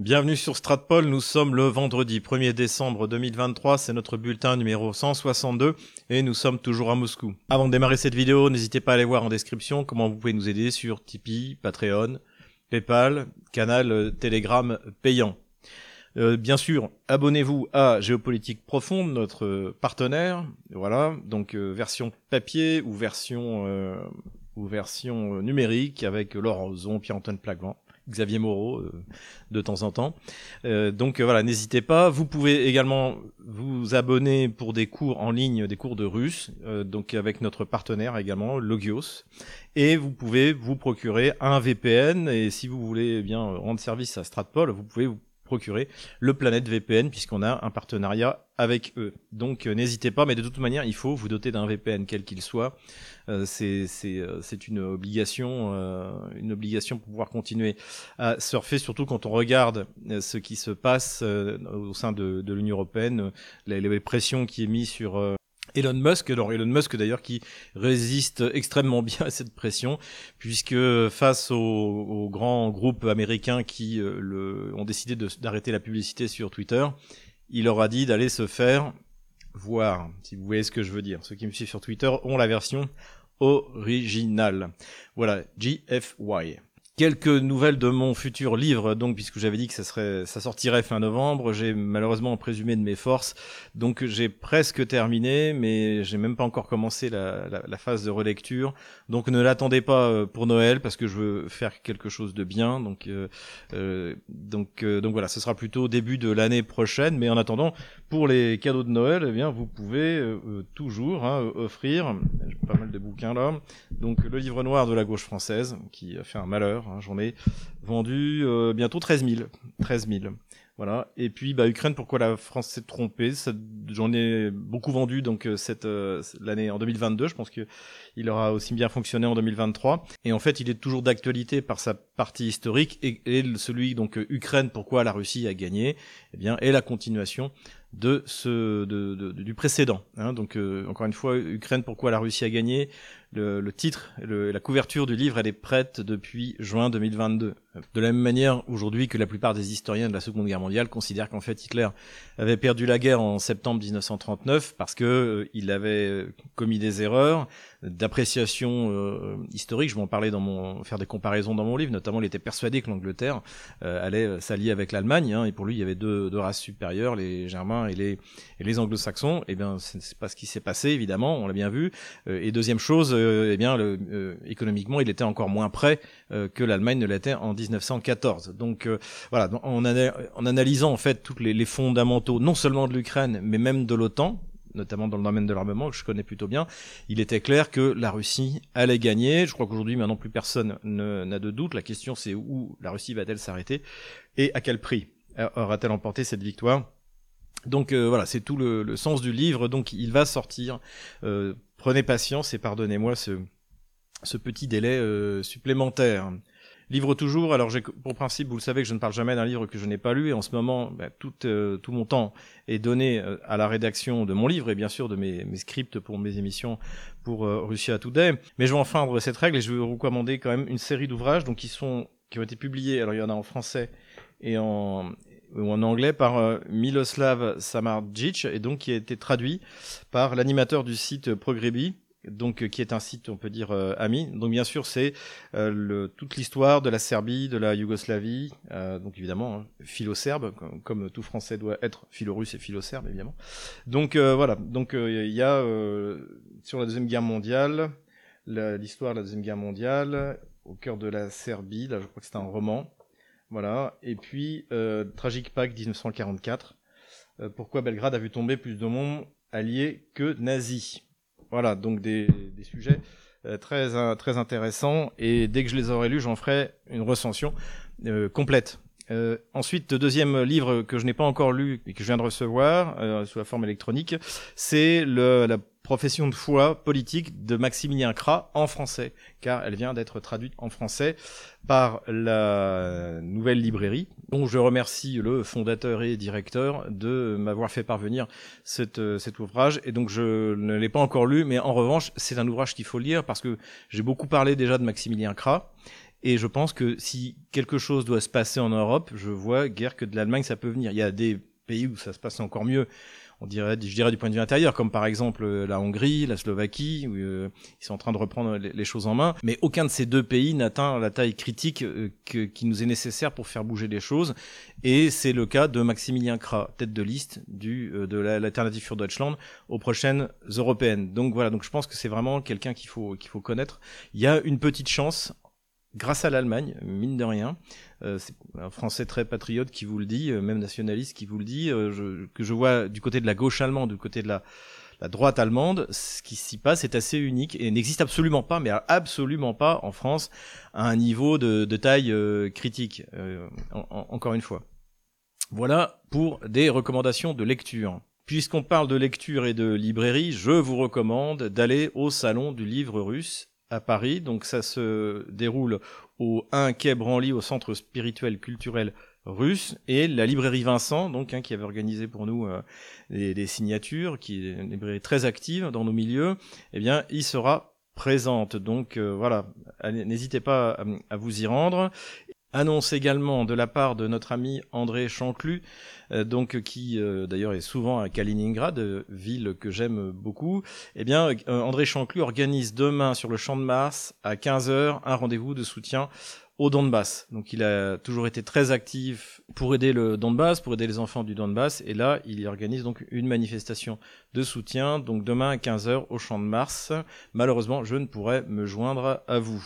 Bienvenue sur Stratpol, nous sommes le vendredi 1er décembre 2023, c'est notre bulletin numéro 162 et nous sommes toujours à Moscou. Avant de démarrer cette vidéo, n'hésitez pas à aller voir en description comment vous pouvez nous aider sur Tipeee, Patreon, Paypal, canal euh, Telegram payant. Euh, bien sûr, abonnez-vous à Géopolitique Profonde, notre partenaire. Voilà, donc euh, version papier ou version ou version numérique avec Laurent Ozon, Pierre-Antoine Plagvan. Xavier Moreau euh, de temps en temps. Euh, donc euh, voilà, n'hésitez pas. Vous pouvez également vous abonner pour des cours en ligne, des cours de russe, donc avec notre partenaire également, Logios. Et vous pouvez vous procurer un VPN. Et si vous voulez eh bien rendre service à Stratpol, vous pouvez vous procurer le Planète VPN puisqu'on a un partenariat avec eux. Donc euh, n'hésitez pas, mais de toute manière, il faut vous doter d'un VPN quel qu'il soit. Euh, c'est euh, c'est une obligation, une obligation pour pouvoir continuer à surfer, surtout quand on regarde ce qui se passe au sein de, de l'Union européenne, les, les, pressions qui est mise sur Elon Musk, alors Elon Musk d'ailleurs qui résiste extrêmement bien à cette pression, puisque face aux, grands groupes américains qui euh, ont décidé d'arrêter la publicité sur Twitter, il leur a dit d'aller se faire voir, si vous voyez ce que je veux dire. Ceux qui me suivent sur Twitter ont la version originale. Voilà, GFY. Quelques nouvelles de mon futur livre, donc puisque j'avais dit que ça serait, ça sortirait fin novembre, j'ai malheureusement présumé de mes forces, donc j'ai presque terminé, mais j'ai même pas encore commencé la, la, phase de relecture, donc ne l'attendez pas euh, pour Noël parce que je veux faire quelque chose de bien, donc euh, euh donc euh, donc voilà, ce sera plutôt début de l'année prochaine, mais en attendant, pour les cadeaux de Noël, eh bien vous pouvez toujours hein, offrir, pas mal de bouquins là, donc le livre noir de la gauche française qui a fait un malheur Hein, j'en ai vendu euh, bientôt 13 000. 13 000. Voilà. Et puis, bah, Ukraine, pourquoi la France s'est trompée? J'en ai beaucoup vendu donc euh, cette euh, l'année en 2022. Je pense que il aura aussi bien fonctionné en 2023. Et en fait, il est toujours d'actualité par sa partie historique et, celui donc Ukraine, pourquoi la Russie a gagné? Eh bien, est la continuation de ce de, de, du précédent. Hein. Donc encore une fois, Ukraine, pourquoi la Russie a gagné? Le, le titre, le, la couverture du livre, elle est prête depuis juin 2022. De la même manière aujourd'hui que la plupart des historiens de la Seconde Guerre mondiale considèrent qu'en fait Hitler avait perdu la guerre en septembre 1939 parce que euh, il avait commis des erreurs d'appréciation euh, historique. Je vais en parler dans mon faire des comparaisons dans mon livre. Notamment, il était persuadé que l'Angleterre euh, allait s'allier avec l'Allemagne, hein, et pour lui, il y avait deux, deux, races supérieures, les Germains et les et les Anglo-Saxons. Eh bien, c'est pas ce qui s'est passé, évidemment, on l'a bien vu. et deuxième chose, eh bien, le, économiquement, il était encore moins prêt que l'Allemagne ne l'était en 1914. Donc euh, voilà, en, en, analysant en fait tous les, les fondamentaux, non seulement de l'Ukraine, mais même de l'OTAN, notamment dans le domaine de l'armement, que je connais plutôt bien, il était clair que la Russie allait gagner. Je crois qu'aujourd'hui, maintenant, plus personne n'a de doute. La question, c'est où la Russie va-t-elle s'arrêter et à quel prix aura-t-elle emporté cette victoire? Donc euh, voilà, c'est tout le, le, sens du livre. Donc il va sortir. Euh, prenez patience et pardonnez-moi ce, ce petit délai euh, supplémentaire. Livre toujours. Alors pour principe, vous le savez, que je ne parle jamais d'un livre que je n'ai pas lu. Et en ce moment, bah, tout, euh, tout mon temps est donné euh, à la rédaction de mon livre et bien sûr de mes, scripts pour mes émissions pour Russia Today. Mais je vais enfreindre cette règle et je vais vous recommander quand même une série d'ouvrages donc qui sont qui ont été publiés. Alors il y en a en français et en ou en anglais par euh, Miloslav Samardzic et donc qui a été traduit par l'animateur du site Progrebi donc euh, qui est un site, on peut dire, euh, ami. Donc bien sûr, c'est euh, toute l'histoire de la Serbie, de la Yougoslavie, donc évidemment, hein, philo-serbe, comme, tout Français doit être philo-russe et philo-serbe, évidemment. Donc voilà, donc il y a sur la Deuxième Guerre mondiale, l'histoire de la Deuxième Guerre mondiale, au cœur de la Serbie, là je crois que c'est un roman, voilà, et puis Tragic Pack 1944, pourquoi Belgrade a vu tomber plus de monde allié que nazis? Voilà, donc des, des sujets euh, très, très intéressants. Et dès que je les aurai lus, j'en ferai une recension euh, complète. Euh, ensuite, deuxième livre que je n'ai pas encore lu et que je viens de recevoir euh, sous la forme électronique, c'est la profession de foi politique de Maximilien Kra en français, car elle vient d'être traduite en français par la nouvelle librairie, dont je remercie le fondateur et directeur de m'avoir fait parvenir cette, cet ouvrage. Et donc je ne l'ai pas encore lu, mais en revanche, c'est un ouvrage qu'il faut lire parce que j'ai beaucoup parlé déjà de Maximilien Kra Et je pense que si quelque chose doit se passer en Europe, je vois guère que de l'Allemagne ça peut venir. Il y a des pays où ça se passe encore mieux on dirait, je dirais du point de vue intérieur, comme par exemple euh, la Hongrie, la Slovaquie, où euh, ils sont en train de reprendre les, choses en main. Mais aucun de ces deux pays n'atteint la taille critique euh, qui nous est nécessaire pour faire bouger les choses. Et c'est le cas de Maximilien Kra, tête de liste de l'alternative für Deutschland aux prochaines européennes. Donc voilà, donc je pense que c'est vraiment quelqu'un qu'il faut qu'il faut connaître. Il y a une petite chance grâce à l'Allemagne, mine de rien. Euh, c'est un Français très patriote qui vous le dit, euh, même nationaliste qui vous le dit, euh, que je vois du côté de la gauche allemande, du côté de la, droite allemande, ce qui s'y passe est assez unique et n'existe absolument pas, mais absolument pas en France, à un niveau de, taille critique, encore une fois. Voilà pour des recommandations de lecture. Puisqu'on parle de lecture et de librairie, je vous recommande d'aller au salon du livre russe à Paris. Donc ça se déroule au 1 quai Branly, au centre spirituel culturel russe, et la librairie Vincent, donc hein, qui avait organisé pour nous euh, des, signatures, qui est une librairie très active dans nos milieux, eh bien, il sera présente. Donc euh, voilà, n'hésitez pas à, vous y rendre annonce également de la part de notre ami André Chanclu, euh, donc qui euh, d'ailleurs est souvent à Kaliningrad, ville que j'aime beaucoup. Eh bien, euh, André Chanclu organise demain sur le Champ de Mars à 15h un rendez-vous de soutien au Donbass. Donc il a toujours été très actif pour aider le Donbass, pour aider les enfants du Donbass, et là il organise donc une manifestation de soutien, donc demain à 15h au Champ de Mars. Malheureusement, je ne pourrai me joindre à vous.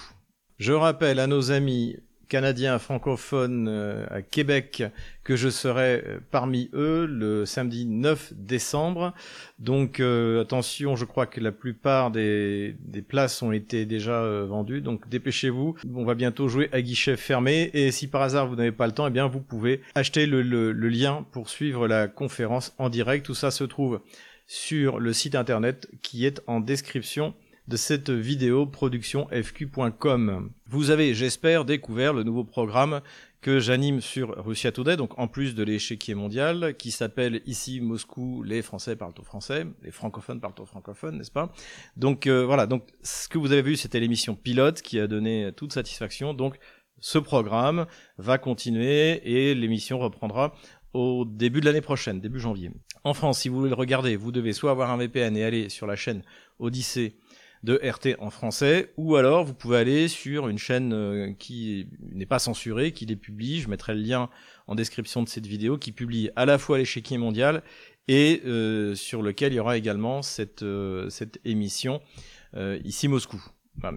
Je rappelle à nos amis canadien francophone euh, à Québec que je serai euh, parmi eux le samedi 9 décembre. Donc euh, attention, je crois que la plupart des, places ont été déjà vendues, donc dépêchez-vous. On va bientôt jouer à guichet fermé et si par hasard vous n'avez pas le temps, eh bien vous pouvez acheter le lien pour suivre la conférence en direct. Tout ça se trouve sur le site internet qui est en description de cette vidéo production fq.com. Vous avez, j'espère, découvert le nouveau programme que j'anime sur Russia Today, donc en plus de l'échiquier mondial, qui s'appelle ici Moscou, les Français parlent au français, les francophones parlent au francophone, n'est-ce pas? Donc euh, voilà, donc ce que vous avez vu, c'était l'émission pilote qui a donné toute satisfaction. Donc ce programme va continuer et l'émission reprendra au début de l'année prochaine, début janvier. En France, si vous voulez le regarder, vous devez soit avoir un VPN et aller sur la chaîne Odyssée de RT en français, ou alors vous pouvez aller sur une chaîne euh, qui n'est pas censurée, qui les publie, je mettrai le lien en description de cette vidéo, qui publie à la fois l'échiquier mondial et euh, sur lequel il y aura également cette, euh, cette émission ici Moscou.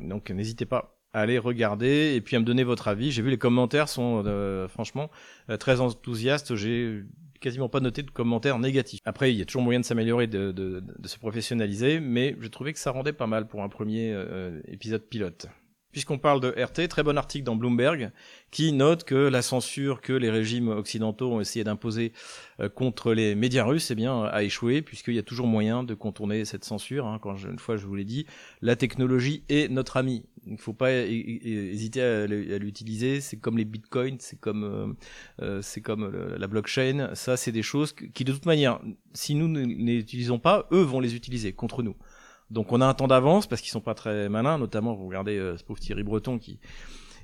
donc n'hésitez pas à aller regarder et puis à me donner votre avis. J'ai vu les commentaires sont franchement très enthousiastes. J'ai quasiment pas noté de commentaires négatifs. Après, il y a toujours moyen de s'améliorer, de, se professionnaliser, mais j'ai trouvé que ça rendait pas mal pour un premier euh, épisode pilote. Puisqu'on parle de RT, très bon article dans Bloomberg qui note que la censure que les régimes occidentaux ont essayé d'imposer euh, contre les médias russes eh bien, a échoué, puisqu'il y a toujours moyen de contourner cette censure. Hein. Quand une fois je vous l'ai dit, la technologie est notre ami. Il ne faut pas hésiter à l'utiliser. C'est comme les bitcoins, c'est comme, euh, euh, c'est comme la blockchain. Ça, c'est des choses qui, de toute manière, si nous ne les utilisons pas, eux vont les utiliser contre nous. Donc on a un temps d'avance parce qu'ils sont pas très malins, notamment vous regardez euh, ce pauvre Thierry Breton qui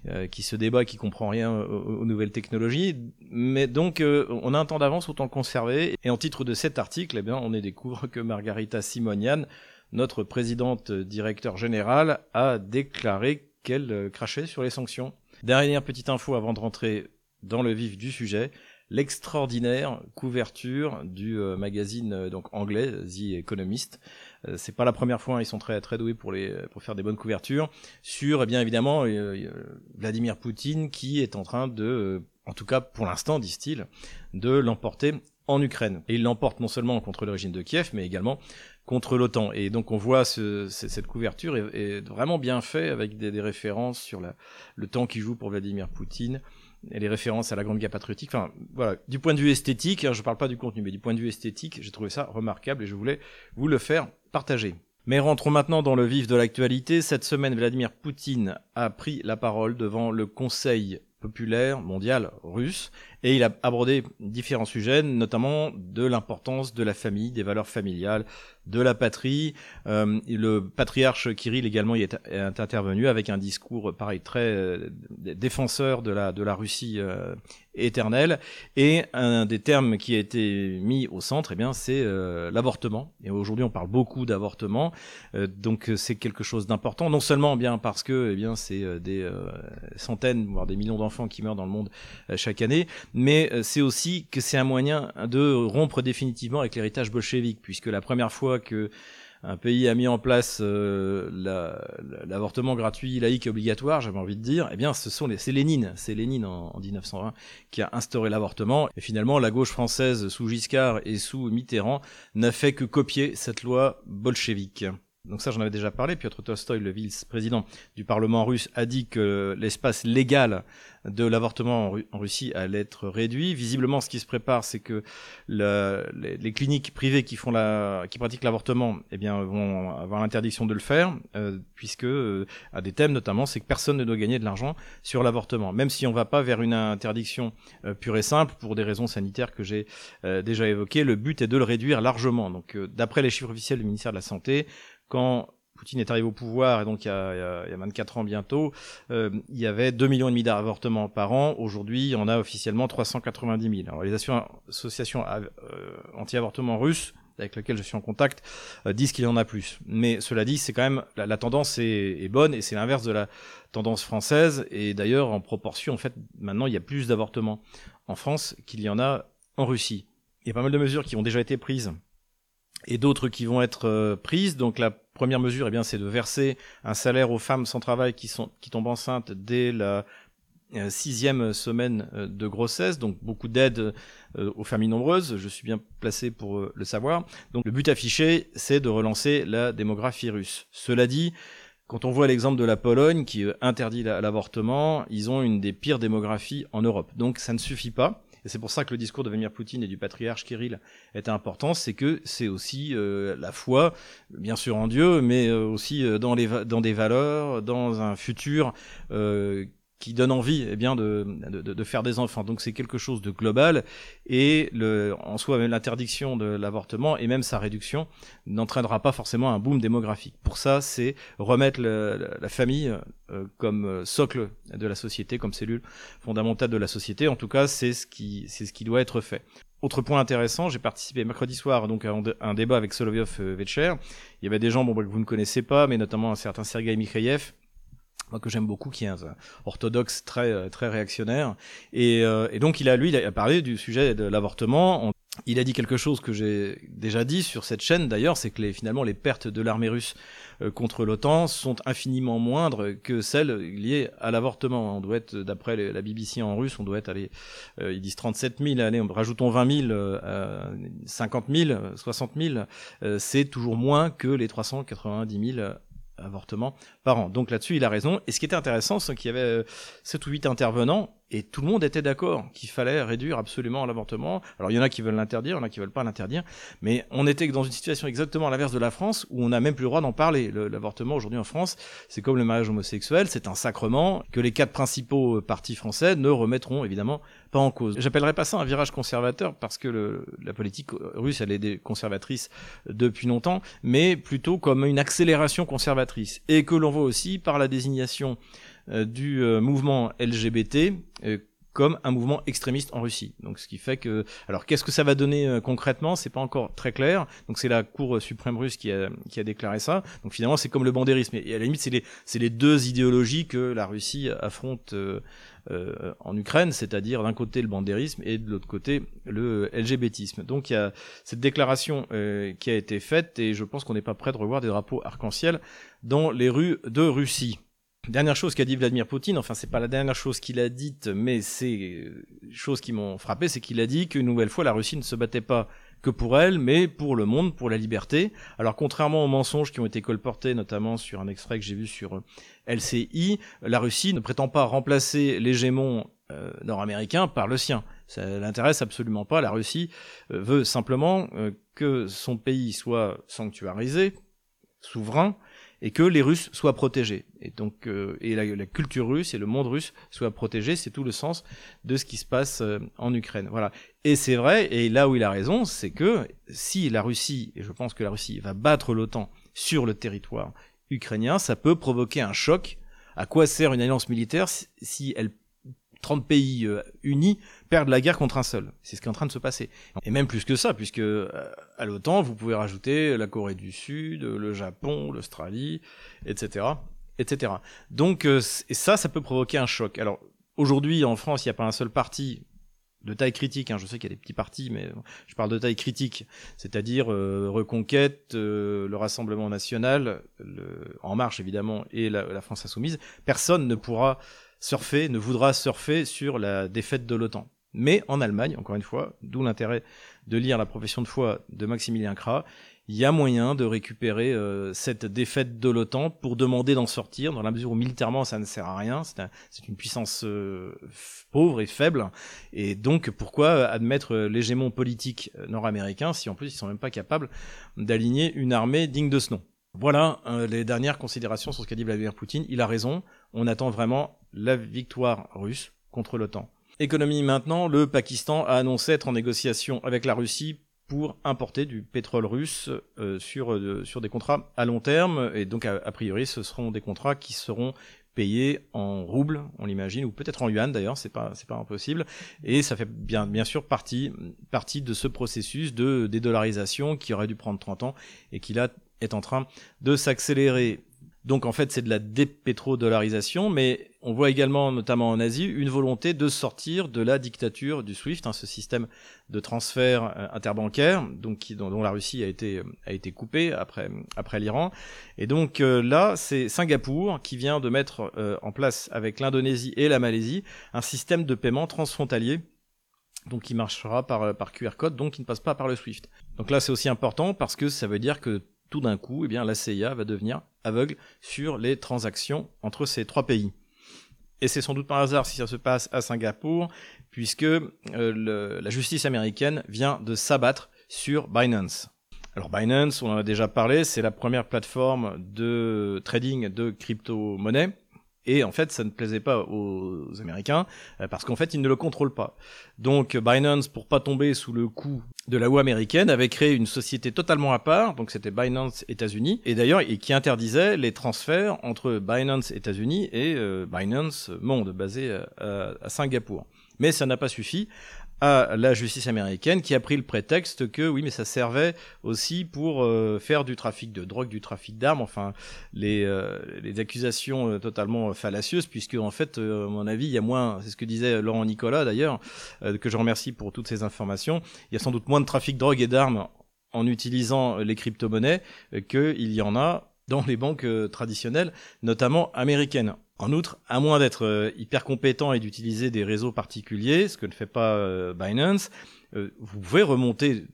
euh, qui se débat, qui comprend rien aux, nouvelles technologies. Mais donc euh, on a un temps d'avance, autant le conserver. Et en titre de cet article, eh bien on découvre que Margarita Simonian, notre présidente directeur générale, a déclaré qu'elle crachait sur les sanctions. Dernière petite info avant de rentrer dans le vif du sujet l'extraordinaire couverture du magazine donc anglais The Economist euh, c'est pas la première fois, hein, ils sont très très doués pour faire des bonnes couvertures sur eh bien évidemment euh, Vladimir Poutine qui est en train de euh, en tout cas pour l'instant disent-ils de l'emporter en Ukraine. Et il l'emporte non seulement contre le régime de Kiev, mais également contre l'OTAN. Et donc on voit ce, cette couverture est, vraiment bien fait avec des, références sur la, le temps qui joue pour Vladimir Poutine, et les références à la Grande Guerre patriotique. Enfin, voilà, du point de vue esthétique, je parle pas du contenu, mais du point de vue esthétique, j'ai trouvé ça remarquable et je voulais vous le faire partager. Mais rentrons maintenant dans le vif de l'actualité. Cette semaine, Vladimir Poutine a pris la parole devant le Conseil populaire mondiale russe et il a abordé différents sujets, notamment de l'importance de la famille, des valeurs familiales, de la patrie. Euh, le patriarche Kirill également y est, intervenu avec un discours pareil très euh, défenseur de la de la Russie euh, éternelle. Et un des termes qui a été mis au centre, eh bien, c'est euh, l'avortement. Et aujourd'hui, on parle beaucoup d'avortement, donc c'est quelque chose d'important. Non seulement bien parce que, eh bien, c'est des centaines voire des millions d'enfants qui meurent dans le monde chaque année, mais c'est aussi que c'est un moyen de rompre définitivement avec l'héritage bolchevique, puisque la première fois que un pays a mis en place euh, l'avortement gratuit, laïque et obligatoire, j'avais envie de dire, eh bien, ce sont les, c'est Lénine, c'est Lénine en, en, 1920 qui a instauré l'avortement. Et finalement, la gauche française sous Giscard et sous Mitterrand n'a fait que copier cette loi bolchevique. Donc ça, j'en avais déjà parlé. Piotr Tolstoï, le vice-président du Parlement russe, a dit que l'espace légal de l'avortement en, Russie allait être réduit. Visiblement, ce qui se prépare, c'est que les, cliniques privées qui font la, qui pratiquent l'avortement, eh bien, vont avoir l'interdiction de le faire, euh, puisque euh, à des thèmes notamment, c'est que personne ne doit gagner de l'argent sur l'avortement, même si on va pas vers une interdiction euh, pure et simple pour des raisons sanitaires que j'ai déjà évoquées. Le but est de le réduire largement. Donc, d'après les chiffres officiels du ministère de la Santé, quand Poutine est arrivé au pouvoir, et donc il y a, il y a 24 ans bientôt, euh, il y avait 2 millions et demi d'avortements par an. Aujourd'hui, on a officiellement 390 000. Alors les associations euh, anti-avortement russes avec lesquelles je suis en contact euh, disent qu'il y en a plus. Mais cela dit, c'est quand même la, tendance est, est, bonne et c'est l'inverse de la tendance française. Et d'ailleurs, en proportion, en fait, maintenant, il y a plus d'avortements en France qu'il y en a en Russie. Il y a pas mal de mesures qui ont déjà été prises et d'autres qui vont être euh, prises. Donc la première mesure, eh bien, c'est de verser un salaire aux femmes sans travail qui sont qui tombent enceintes dès la euh, sixième semaine euh, de grossesse, donc beaucoup d'aide aux familles nombreuses, je suis bien placé pour le savoir. Donc le but affiché, c'est de relancer la démographie russe. Cela dit, quand on voit l'exemple de la Pologne qui interdit l'avortement, ils ont une des pires démographies en Europe. Donc ça ne suffit pas. Et c'est pour ça que le discours de Vladimir Poutine et du patriarche Kirill est important, c'est que c'est aussi euh, la foi, bien sûr en Dieu, mais euh, aussi euh, dans, les dans des valeurs, dans un futur qui donne envie eh bien de, de, de, faire des enfants. Donc c'est quelque chose de global et le, en soi même l'interdiction de l'avortement et même sa réduction n'entraînera pas forcément un boom démographique. Pour ça, c'est remettre la famille euh, comme socle de la société, comme cellule fondamentale de la société. En tout cas, c'est ce qui c'est ce qui doit être fait. Autre point intéressant, j'ai participé mercredi soir donc à un débat avec Solovyov Vecher. Il y avait des gens bon, que vous ne connaissez pas, mais notamment un certain Sergei Mikhaïev, que j'aime beaucoup, qui est un, orthodoxe très euh, très réactionnaire. Et, euh, et, donc il a lui, il a parlé du sujet de l'avortement. Il a dit quelque chose que j'ai déjà dit sur cette chaîne d'ailleurs, c'est que les, finalement les pertes de l'armée russe euh, contre l'OTAN sont infiniment moindres que celles liées à l'avortement. On doit être, d'après la BBC en russe, on doit être, allez, ils disent 37 000, allez, rajoutons 20 000, 50 000, 60 000, c'est toujours moins que les 390 000 avortements par an. Donc là-dessus, il a raison. Et ce qui était intéressant, c'est qu'il y avait 7 ou 8 intervenants et tout le monde était d'accord qu'il fallait réduire absolument l'avortement. Alors il y en a qui veulent l'interdire, il y en a qui veulent pas l'interdire, mais on était dans une situation exactement à l'inverse de la France où on n'a même plus le droit d'en parler. L'avortement aujourd'hui en France, c'est comme le mariage homosexuel, c'est un sacrement que les quatre principaux partis français ne remettront évidemment pas en cause. J'appellerais pas ça un virage conservateur parce que le, la politique russe elle est conservatrice depuis longtemps, mais plutôt comme une accélération conservatrice et que l'on voit aussi par la désignation euh, du euh, mouvement LGBT euh, comme un mouvement extrémiste en Russie. Donc ce qui fait que alors qu'est-ce que ça va donner concrètement, c'est pas encore très clair. Donc c'est la Cour suprême russe qui a déclaré ça. Donc finalement c'est comme le bandérisme et à la limite c'est les c'est les deux idéologies que la Russie affronte euh, en Ukraine, c'est-à-dire d'un côté le bandérisme et de l'autre côté le LGBTisme. Donc il y a cette déclaration euh, qui a été faite et je pense qu'on n'est pas prêt de revoir des drapeaux arc-en-ciel dans les rues de Russie. Dernière chose qu'a dit Vladimir Poutine, enfin c'est pas la dernière chose qu'il a dite, mais c'est choses qui m'ont frappé, c'est qu'il a dit qu'une nouvelle fois la Russie ne se battait pas que pour elle, mais pour le monde, pour la liberté. Alors contrairement aux mensonges qui ont été colportés, notamment sur un extrait que j'ai vu sur euh, LCI, la Russie ne prétend pas remplacer l'hégémon euh, nord-américain par le sien. Ça l'intéresse absolument pas. La Russie euh, veut simplement que son pays soit sanctuarisé, souverain, et que les Russes soient protégés. Et donc, euh, et la, culture russe et le monde russe soient protégés, c'est tout le sens de ce qui se passe euh, en Ukraine. Voilà. Et c'est vrai, et là où il a raison, c'est que si la Russie, et je pense que la Russie va battre l'OTAN sur le territoire ukrainien, ça peut provoquer un choc. À quoi sert une alliance militaire si elle 30 pays euh, unis perdent la guerre contre un seul. C'est ce qui est en train de se passer. Et même plus que ça, puisque euh, à l'OTAN, vous pouvez rajouter la Corée du Sud, le Japon, l'Australie, etc., etc. Donc, euh, et ça, ça peut provoquer un choc. Alors, aujourd'hui, en France, il n'y a pas un seul parti de taille critique, hein, je sais qu'il y a des petits partis, mais je parle de taille critique, c'est-à-dire Reconquête, le Rassemblement National, En Marche évidemment, et la France Insoumise, personne ne pourra surfer, ne voudra surfer sur la défaite de l'OTAN. Mais en Allemagne, encore une fois, d'où l'intérêt de lire la profession de foi de Maximilien Kra, il y a moyen de récupérer euh, cette défaite de l'OTAN pour demander d'en sortir, dans la mesure où militairement ça ne sert à rien, c'est une puissance euh, pauvre et faible, et donc pourquoi admettre l'hégémon politique nord-américain si en plus ils sont même pas capables d'aligner une armée digne de ce nom? Voilà euh, les dernières considérations sur ce qu'a dit Vladimir Poutine. Il a raison. On attend vraiment la victoire russe contre l'OTAN. Économie maintenant, le Pakistan a annoncé être en négociation avec la Russie pour importer du pétrole russe euh, sur, euh, sur des contrats à long terme. Et donc, a, priori, ce seront des contrats qui seront payés en roubles, on l'imagine, ou peut-être en yuan d'ailleurs, c'est pas c'est pas impossible. Et ça fait bien bien sûr partie partie de ce processus de dédollarisation qui aurait dû prendre 30 ans et qui là est en train de s'accélérer. Donc en fait, c'est de la dépétrodollarisation, mais on voit également, notamment en Asie, une volonté de sortir de la dictature du SWIFT, hein, ce système de transfert euh, interbancaire, donc dont, la Russie a été été coupée après l'Iran. Et donc euh, là, c'est Singapour qui vient de mettre euh, en place avec l'Indonésie et la Malaisie un système de paiement transfrontalier donc qui marchera par, par QR code, donc qui ne passe pas par le SWIFT. Donc là, c'est aussi important parce que ça veut dire que tout d'un coup, eh bien, la CIA va devenir aveugle sur les transactions entre ces trois pays. Et c'est sans doute par hasard si ça se passe à Singapour, puisque euh, la justice américaine vient de s'abattre sur Binance. Alors Binance, on en a déjà parlé, c'est la première plateforme de trading de crypto-monnaies. Et en fait, ça ne plaisait pas aux Américains euh, parce qu'en fait, ils ne le contrôlent pas. Donc Binance, pour pas tomber sous le coup de la loi américaine, avait créé une société totalement à part. Donc c'était Binance États-Unis et d'ailleurs et qui interdisait les transferts entre Binance États-Unis et euh, Binance Monde, basé à Singapour. Mais ça n'a pas suffi à la justice américaine qui a pris le prétexte que oui mais ça servait aussi pour euh, faire du trafic de drogue, du trafic d'armes, enfin les, euh, les accusations euh, totalement fallacieuses puisque en fait à mon avis il y a moins, c'est ce que disait Laurent Nicolas d'ailleurs, que je remercie pour toutes ces informations, il y a sans doute moins de trafic de drogue et d'armes en utilisant les crypto-monnaies qu'il y en a dans les banques traditionnelles, notamment américaines. En outre, à moins d'être euh, hyper compétent et d'utiliser des réseaux particuliers, ce que ne fait pas euh, Binance, euh, vous pouvez remonter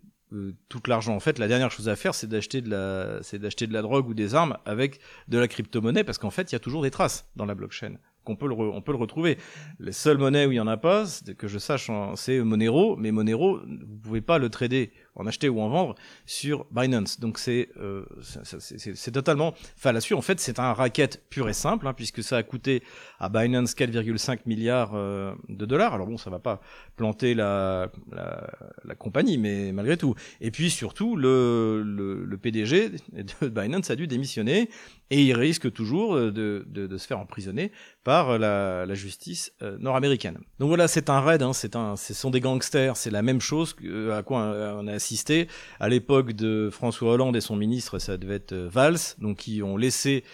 tout l'argent. En fait, la dernière chose à faire, c'est d'acheter de la, drogue ou des armes avec de la crypto-monnaie, parce qu'en fait, il y a toujours des traces dans la blockchain qu'on peut le, on peut le retrouver. Les seules monnaies où il y en a pas, que je sache, c'est Monero, mais Monero, vous pouvez pas le trader en acheter ou en vendre sur Binance. Donc c'est euh, c'est totalement fallacieux. En fait, c'est un racket pur et simple, hein, puisque ça a coûté à Binance 4,5 milliards euh, de dollars. Alors bon, ça va pas planter la, la, la, compagnie, mais malgré tout. Et puis surtout, le, le, le, PDG de Binance a dû démissionner et il risque toujours de, de, de se faire emprisonner par la, la justice euh, nord-américaine. Donc voilà, c'est un raid, hein, c'est un, ce sont des gangsters, c'est la même chose à quoi on a assisté. À l'époque de François Hollande et son ministre, ça devait être euh, Valls, donc qui ont laissé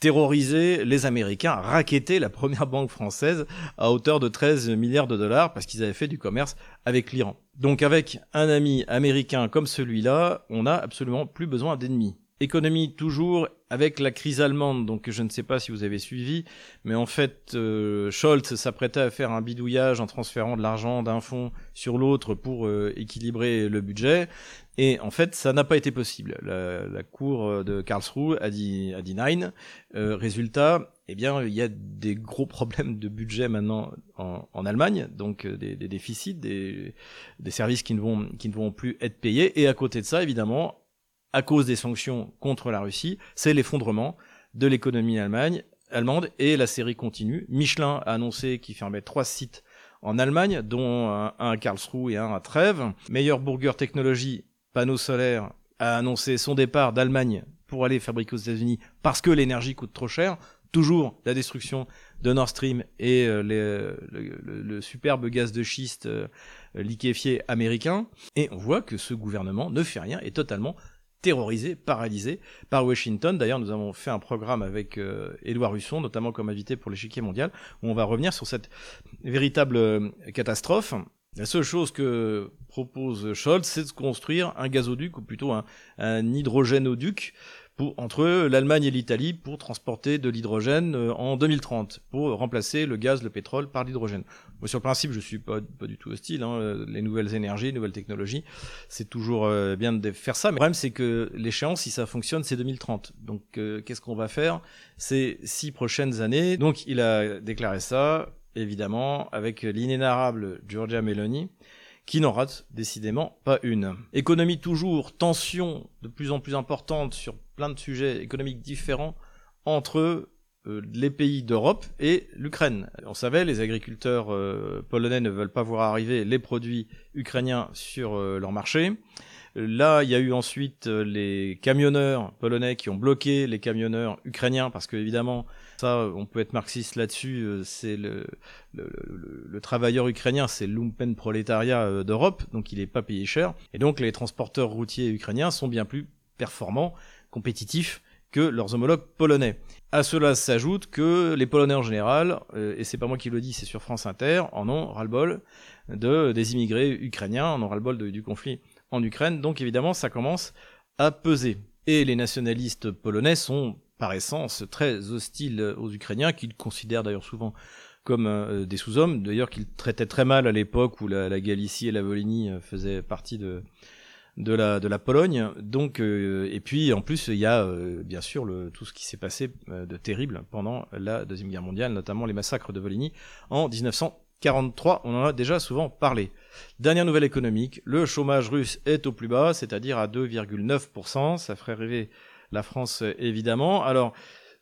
terroriser les Américains, raqueter la première banque française à hauteur de 13 milliards de dollars parce qu'ils avaient fait du commerce avec l'Iran. Donc avec un ami américain comme celui-là, on n'a absolument plus besoin d'ennemis. Économie toujours avec la crise allemande, donc je ne sais pas si vous avez suivi, mais en fait euh, Scholz s'apprêtait à faire un bidouillage en transférant de l'argent d'un fonds sur l'autre pour euh, équilibrer le budget, et en fait ça n'a pas été possible. La, cour de Karlsruhe a dit, a dit nine. Euh, résultat, eh bien il y a des gros problèmes de budget maintenant en, en Allemagne, donc des, des déficits, des, des services qui ne vont qui ne vont plus être payés, et à côté de ça évidemment à cause des sanctions contre la Russie, c'est l'effondrement de l'économie allemande et la série continue. Michelin a annoncé qu'il fermait trois sites en Allemagne, dont un à Karlsruhe et un à Trèves. Meilleur Burger Technology, panneaux solaires, a annoncé son départ d'Allemagne pour aller fabriquer aux États-Unis parce que l'énergie coûte trop cher. Toujours la destruction de Nord Stream et euh, le, superbe gaz de schiste euh, liquéfié américain. Et on voit que ce gouvernement ne fait rien, est totalement terrorisé, paralysé par Washington. D'ailleurs, nous avons fait un programme avec euh, Édouard Husson, notamment comme invité pour l'échiquier mondial, où on va revenir sur cette véritable catastrophe. La seule chose que propose Scholz, c'est de construire un gazoduc, ou plutôt un, un hydrogénoduc, pour, entre l'Allemagne et l'Italie pour transporter de l'hydrogène euh, en 2030, pour remplacer le gaz, le pétrole par l'hydrogène. Moi, sur le principe, je suis pas, pas du tout hostile. Hein. Les nouvelles énergies, les nouvelles technologies, c'est toujours euh, bien de faire ça. Mais le problème, c'est que l'échéance, si ça fonctionne, c'est 2030. Donc, euh, qu'est-ce qu'on va faire? Ces six prochaines années Donc, il a déclaré ça, évidemment, avec l'inénarrable Giorgia Meloni qui n'en rate décidément pas une. Économie toujours, tension de plus en plus importante sur plein de sujets économiques différents entre euh, les pays d'Europe et l'Ukraine. On savait, les agriculteurs euh, polonais ne veulent pas voir arriver les produits ukrainiens sur euh, leur marché. Là, il y a eu ensuite les camionneurs polonais qui ont bloqué les camionneurs ukrainiens parce que évidemment, ça, on peut être marxiste là-dessus. C'est le, le, le, travailleur ukrainien, c'est lumpen prolétariat d'Europe, donc il n'est pas payé cher. Et donc les transporteurs routiers ukrainiens sont bien plus performants compétitifs que leurs homologues polonais. À cela s'ajoute que les Polonais en général, euh, et c'est pas moi qui le dis, c'est sur France Inter, en ont ras-le-bol de, des immigrés ukrainiens, en ont ras-le-bol du conflit en Ukraine, donc évidemment ça commence à peser. Et les nationalistes polonais sont par essence très hostiles aux Ukrainiens, qu'ils considèrent d'ailleurs souvent comme euh, des sous-hommes, d'ailleurs qu'ils traitaient très mal à l'époque où la, la, Galicie et la Volhynie euh, faisaient partie de, de la de la Pologne. Donc euh, et puis en plus il y a euh, bien sûr le, tout ce qui s'est passé euh, de terrible pendant la deuxième guerre mondiale, notamment les massacres de Volhynie en 1943. On en a déjà souvent parlé. Dernière nouvelle économique, le chômage russe est au plus bas, c'est-à-dire à 2,9%. Ça ferait rêver la France évidemment. Alors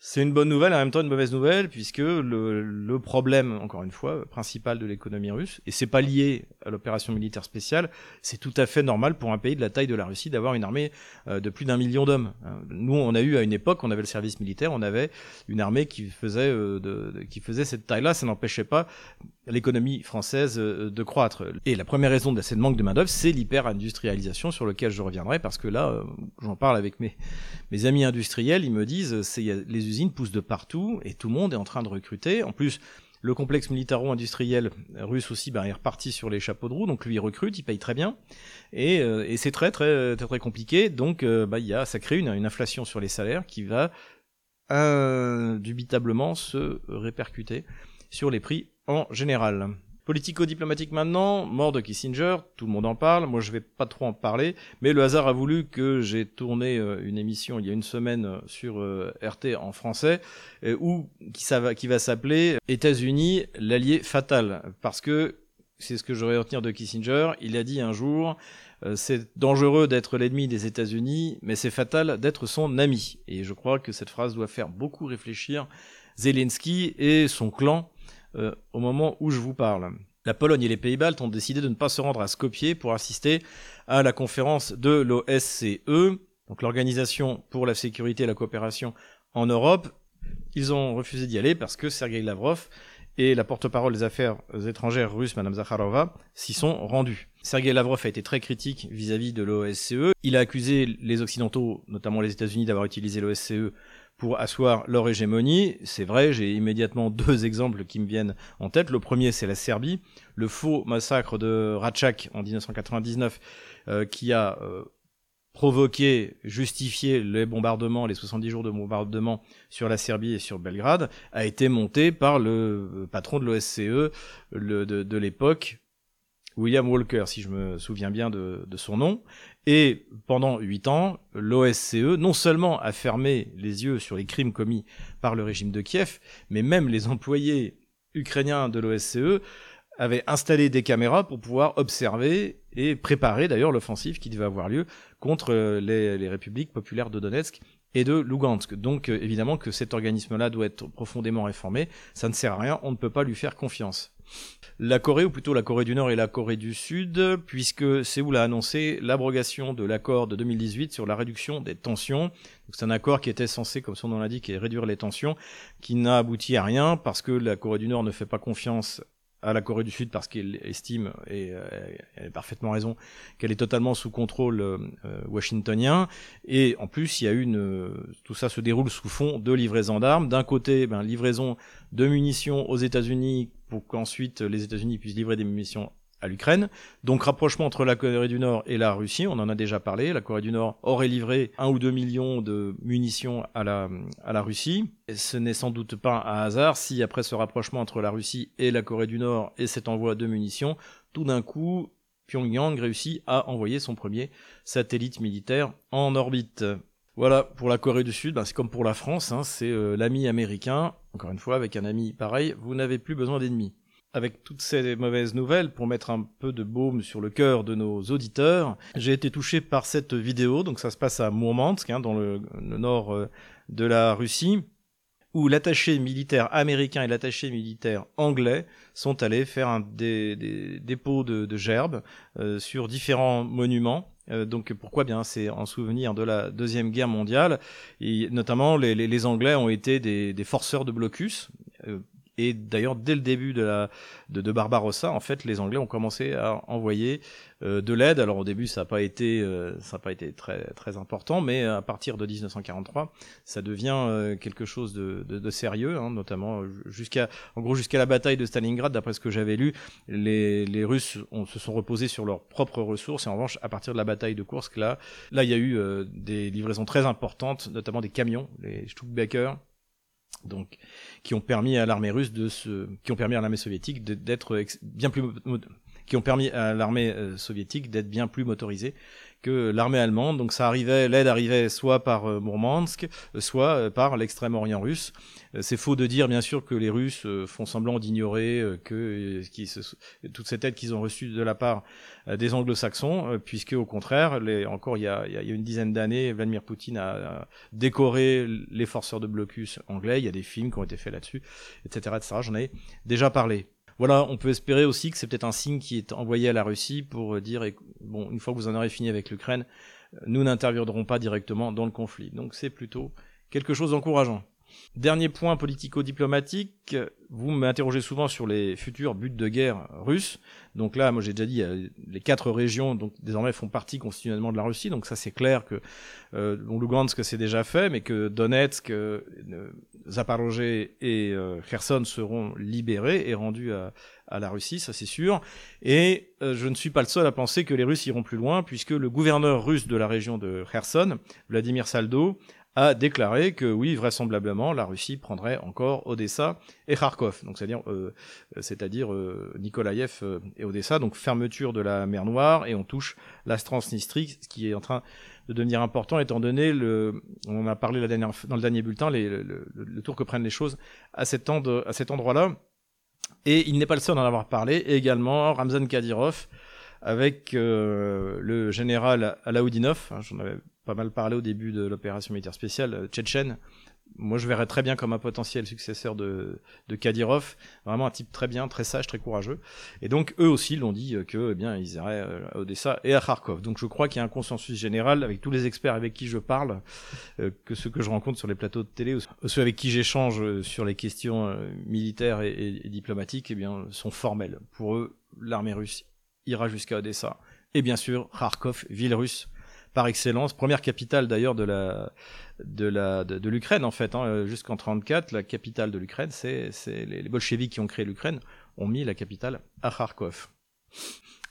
c'est une bonne nouvelle, en même temps une mauvaise nouvelle, puisque le, problème, encore une fois, principal de l'économie russe, et c'est pas lié à l'opération militaire spéciale, c'est tout à fait normal pour un pays de la taille de la Russie d'avoir une armée euh, de plus d'un million d'hommes. Hein. Nous, on a eu à une époque, on avait le service militaire, on avait une armée qui faisait, euh, qui faisait cette taille-là, ça n'empêchait pas l'économie française euh, de croître. Et la première raison de cette manque de main-d'œuvre, c'est l'hyper-industrialisation sur lequel je reviendrai, parce que là, j'en parle avec mes, mes amis industriels, ils me disent, c'est les usines poussent de partout et tout le monde est en train de recruter. En plus, le complexe militaro-industriel russe aussi, ben, est reparti sur les chapeaux de roue, donc lui il recrute, il paye très bien, et, euh, et c'est très, très très très compliqué. Donc, euh, bah, il y a, ça crée une, une inflation sur les salaires qui va indubitablement se répercuter sur les prix général. Politico-diplomatique maintenant, mort de Kissinger, tout le monde en parle, moi je vais pas trop en parler, mais le hasard a voulu que j'ai tourné euh, une émission il y a une semaine euh, sur euh, RT en français, où qui, va, s'appeler États-Unis, l'allié fatal, parce que c'est ce que j'aurais retenir de Kissinger, il a dit un jour, c'est dangereux d'être l'ennemi des États-Unis, mais c'est fatal d'être son ami. Et je crois que cette phrase doit faire beaucoup réfléchir Zelensky et son clan euh, au moment où je vous parle. La Pologne et les Pays-Baltes ont décidé de ne pas se rendre à Skopje pour assister à la conférence de l'OSCE, donc l'Organisation pour la sécurité et la coopération en Europe. Ils ont refusé d'y aller parce que Sergei Lavrov et la porte-parole des affaires étrangères russe, Madame Zakharova, s'y sont rendus. Sergei Lavrov a été très critique vis-à-vis -vis de l'OSCE. Il a accusé les Occidentaux, notamment les États-Unis, d'avoir utilisé l'OSCE pour asseoir leur hégémonie. C'est vrai, j'ai immédiatement deux exemples qui me viennent en tête. Le premier, c'est la Serbie, le faux massacre de Ratchak en 1999, euh, qui a euh, provoqué, justifié les bombardements, les 70 jours de bombardement sur la Serbie et sur Belgrade, a été monté par le patron de l'OSCE de, l'époque, William Walker, si je me souviens bien de son nom. Et pendant huit ans, l'OSCE non seulement a fermé les yeux sur les crimes commis par le régime de Kiev, mais même les employés ukrainiens de l'OSCE avaient installé des caméras pour pouvoir observer et préparer d'ailleurs l'offensive qui devait avoir lieu contre les, les républiques populaires de Donetsk et de Lugansk. Donc euh, évidemment que cet organisme-là doit être profondément réformé, ça ne sert à rien, on ne peut pas lui faire confiance. La Corée, ou plutôt la Corée du Nord et la Corée du Sud, puisque Séoul a annoncé l'abrogation de l'accord de 2018 sur la réduction des tensions. C'est un accord qui était censé, comme son nom l'indique, réduire les tensions, qui n'a abouti à rien parce que la Corée du Nord ne fait pas confiance à la Corée du Sud parce qu'il estime, et euh, elle a parfaitement raison, qu'elle est totalement sous contrôle euh, washingtonien. Et en plus, il y a une, euh, tout ça se déroule sous fond de livraison d'armes. D'un côté, ben, livraison de munitions aux États-Unis pour qu'ensuite les États-Unis puissent livrer des munitions à l'Ukraine. Donc rapprochement entre la Corée du Nord et la Russie, on en a déjà parlé. La Corée du Nord aurait livré un ou deux millions de munitions à la, Russie. Ce n'est sans doute pas un hasard si après ce rapprochement entre la Russie et la Corée du Nord et cet envoi de munitions, tout d'un coup, Pyongyang réussit à envoyer son premier satellite militaire en orbite. Voilà, pour la Corée du Sud, ben, c'est comme pour la France, hein, c'est euh, l'ami américain. Encore une fois, avec un ami pareil, vous n'avez plus besoin d'ennemis avec toutes ces mauvaises nouvelles, pour mettre un peu de baume sur le cœur de nos auditeurs, j'ai été touché par cette vidéo. Donc ça se passe à Mourmansk, hein, dans le, nord euh, de la Russie, où l'attaché militaire américain et l'attaché militaire anglais sont allés faire un des, dépôts de, gerbes euh, sur différents monuments. Euh, donc pourquoi bien? C'est en souvenir de la deuxième guerre mondiale. Et notamment, les, Anglais ont été des, des forceurs de blocus. Et d'ailleurs, dès le début de, la, de, de, Barbarossa, en fait, les Anglais ont commencé à envoyer euh, de l'aide. Alors au début, ça n'a pas été, euh, ça n'a pas été très très important, mais à partir de 1943, ça devient euh, quelque chose de, de, de sérieux, hein, notamment jusqu'à, en gros, jusqu'à la bataille de Stalingrad. D'après ce que j'avais lu, les, les Russes ont, se sont reposés sur leurs propres ressources. Et en revanche, à partir de la bataille de Kursk, là, là, il y a eu des livraisons très importantes, notamment des camions, les Stuckbaker donc qui ont permis à l'armée russe de se, qui ont permis à l'armée soviétique d'être bien plus, qui ont permis à l'armée euh, soviétique d'être bien plus motorisée que l'armée allemande. Donc ça arrivait, l'aide arrivait soit par euh, Mourmansk, euh, soit par l'extrême-orient russe. C'est faux de dire bien sûr que les Russes font semblant d'ignorer que toute cette aide qu'ils ont reçue de la part des Anglo-Saxons, puisque au contraire, encore il y, a, a, une dizaine d'années, Vladimir Poutine a, décoré les forceurs de blocus anglais. Il y a des films qui ont été faits là-dessus, etc., etc. J'en ai déjà parlé. Voilà, on peut espérer aussi que c'est peut-être un signe qui est envoyé à la Russie pour dire, bon, une fois que vous en aurez fini avec l'Ukraine, nous n'interviendrons pas directement dans le conflit. Donc c'est plutôt quelque chose d'encourageant. Dernier point politico-diplomatique, vous m'interrogez souvent sur les futurs buts de guerre russes. Donc là, moi j'ai déjà dit, les quatre régions donc désormais font partie constitutionnellement de la Russie. Donc ça c'est clair que euh, Lugansk c'est déjà fait, mais que Donetsk, euh, Zaporozhye et euh, Kherson seront libérés et rendus à, la Russie, ça c'est sûr. Et euh, je ne suis pas le seul à penser que les Russes iront plus loin, puisque le gouverneur russe de la région de Kherson, Vladimir Saldo, a déclaré que oui, vraisemblablement, la Russie prendrait encore Odessa et Kharkov, donc c'est-à-dire, euh, c'est-à-dire euh, Nikolaïev euh, et Odessa, donc fermeture de la mer Noire et on touche la Transnistrie, ce qui est en train de devenir important étant donné le, on a parlé la dernière, dans le dernier bulletin, le, tour que prennent les choses à cet, à cet endroit-là. Et il n'est pas le seul à en avoir parlé, et également Ramzan Kadyrov avec le général Alaoudinov, hein, pas mal parlé au début de l'opération militaire spéciale euh, tchétchène. Moi, je verrais très bien comme un potentiel successeur de, de Kadyrov, vraiment un type très bien, très sage, très courageux. Et donc, eux aussi l'ont dit euh, que, eh bien, ils iraient euh, à Odessa et à Kharkov. Donc, je crois qu'il y a un consensus général avec tous les experts avec qui je parle, que ceux que je rencontre sur les plateaux de télé ou ceux avec qui j'échange sur les questions militaires et, et diplomatiques, eh bien, sont formels. Pour eux, l'armée russe ira jusqu'à Odessa. Et bien sûr, Kharkov, ville russe, par excellence, première capitale d'ailleurs de la de la de, l'Ukraine en fait. Hein, Jusqu'en 34, la capitale de l'Ukraine, c'est c'est les, les bolcheviks qui ont créé l'Ukraine ont mis la capitale à Kharkov.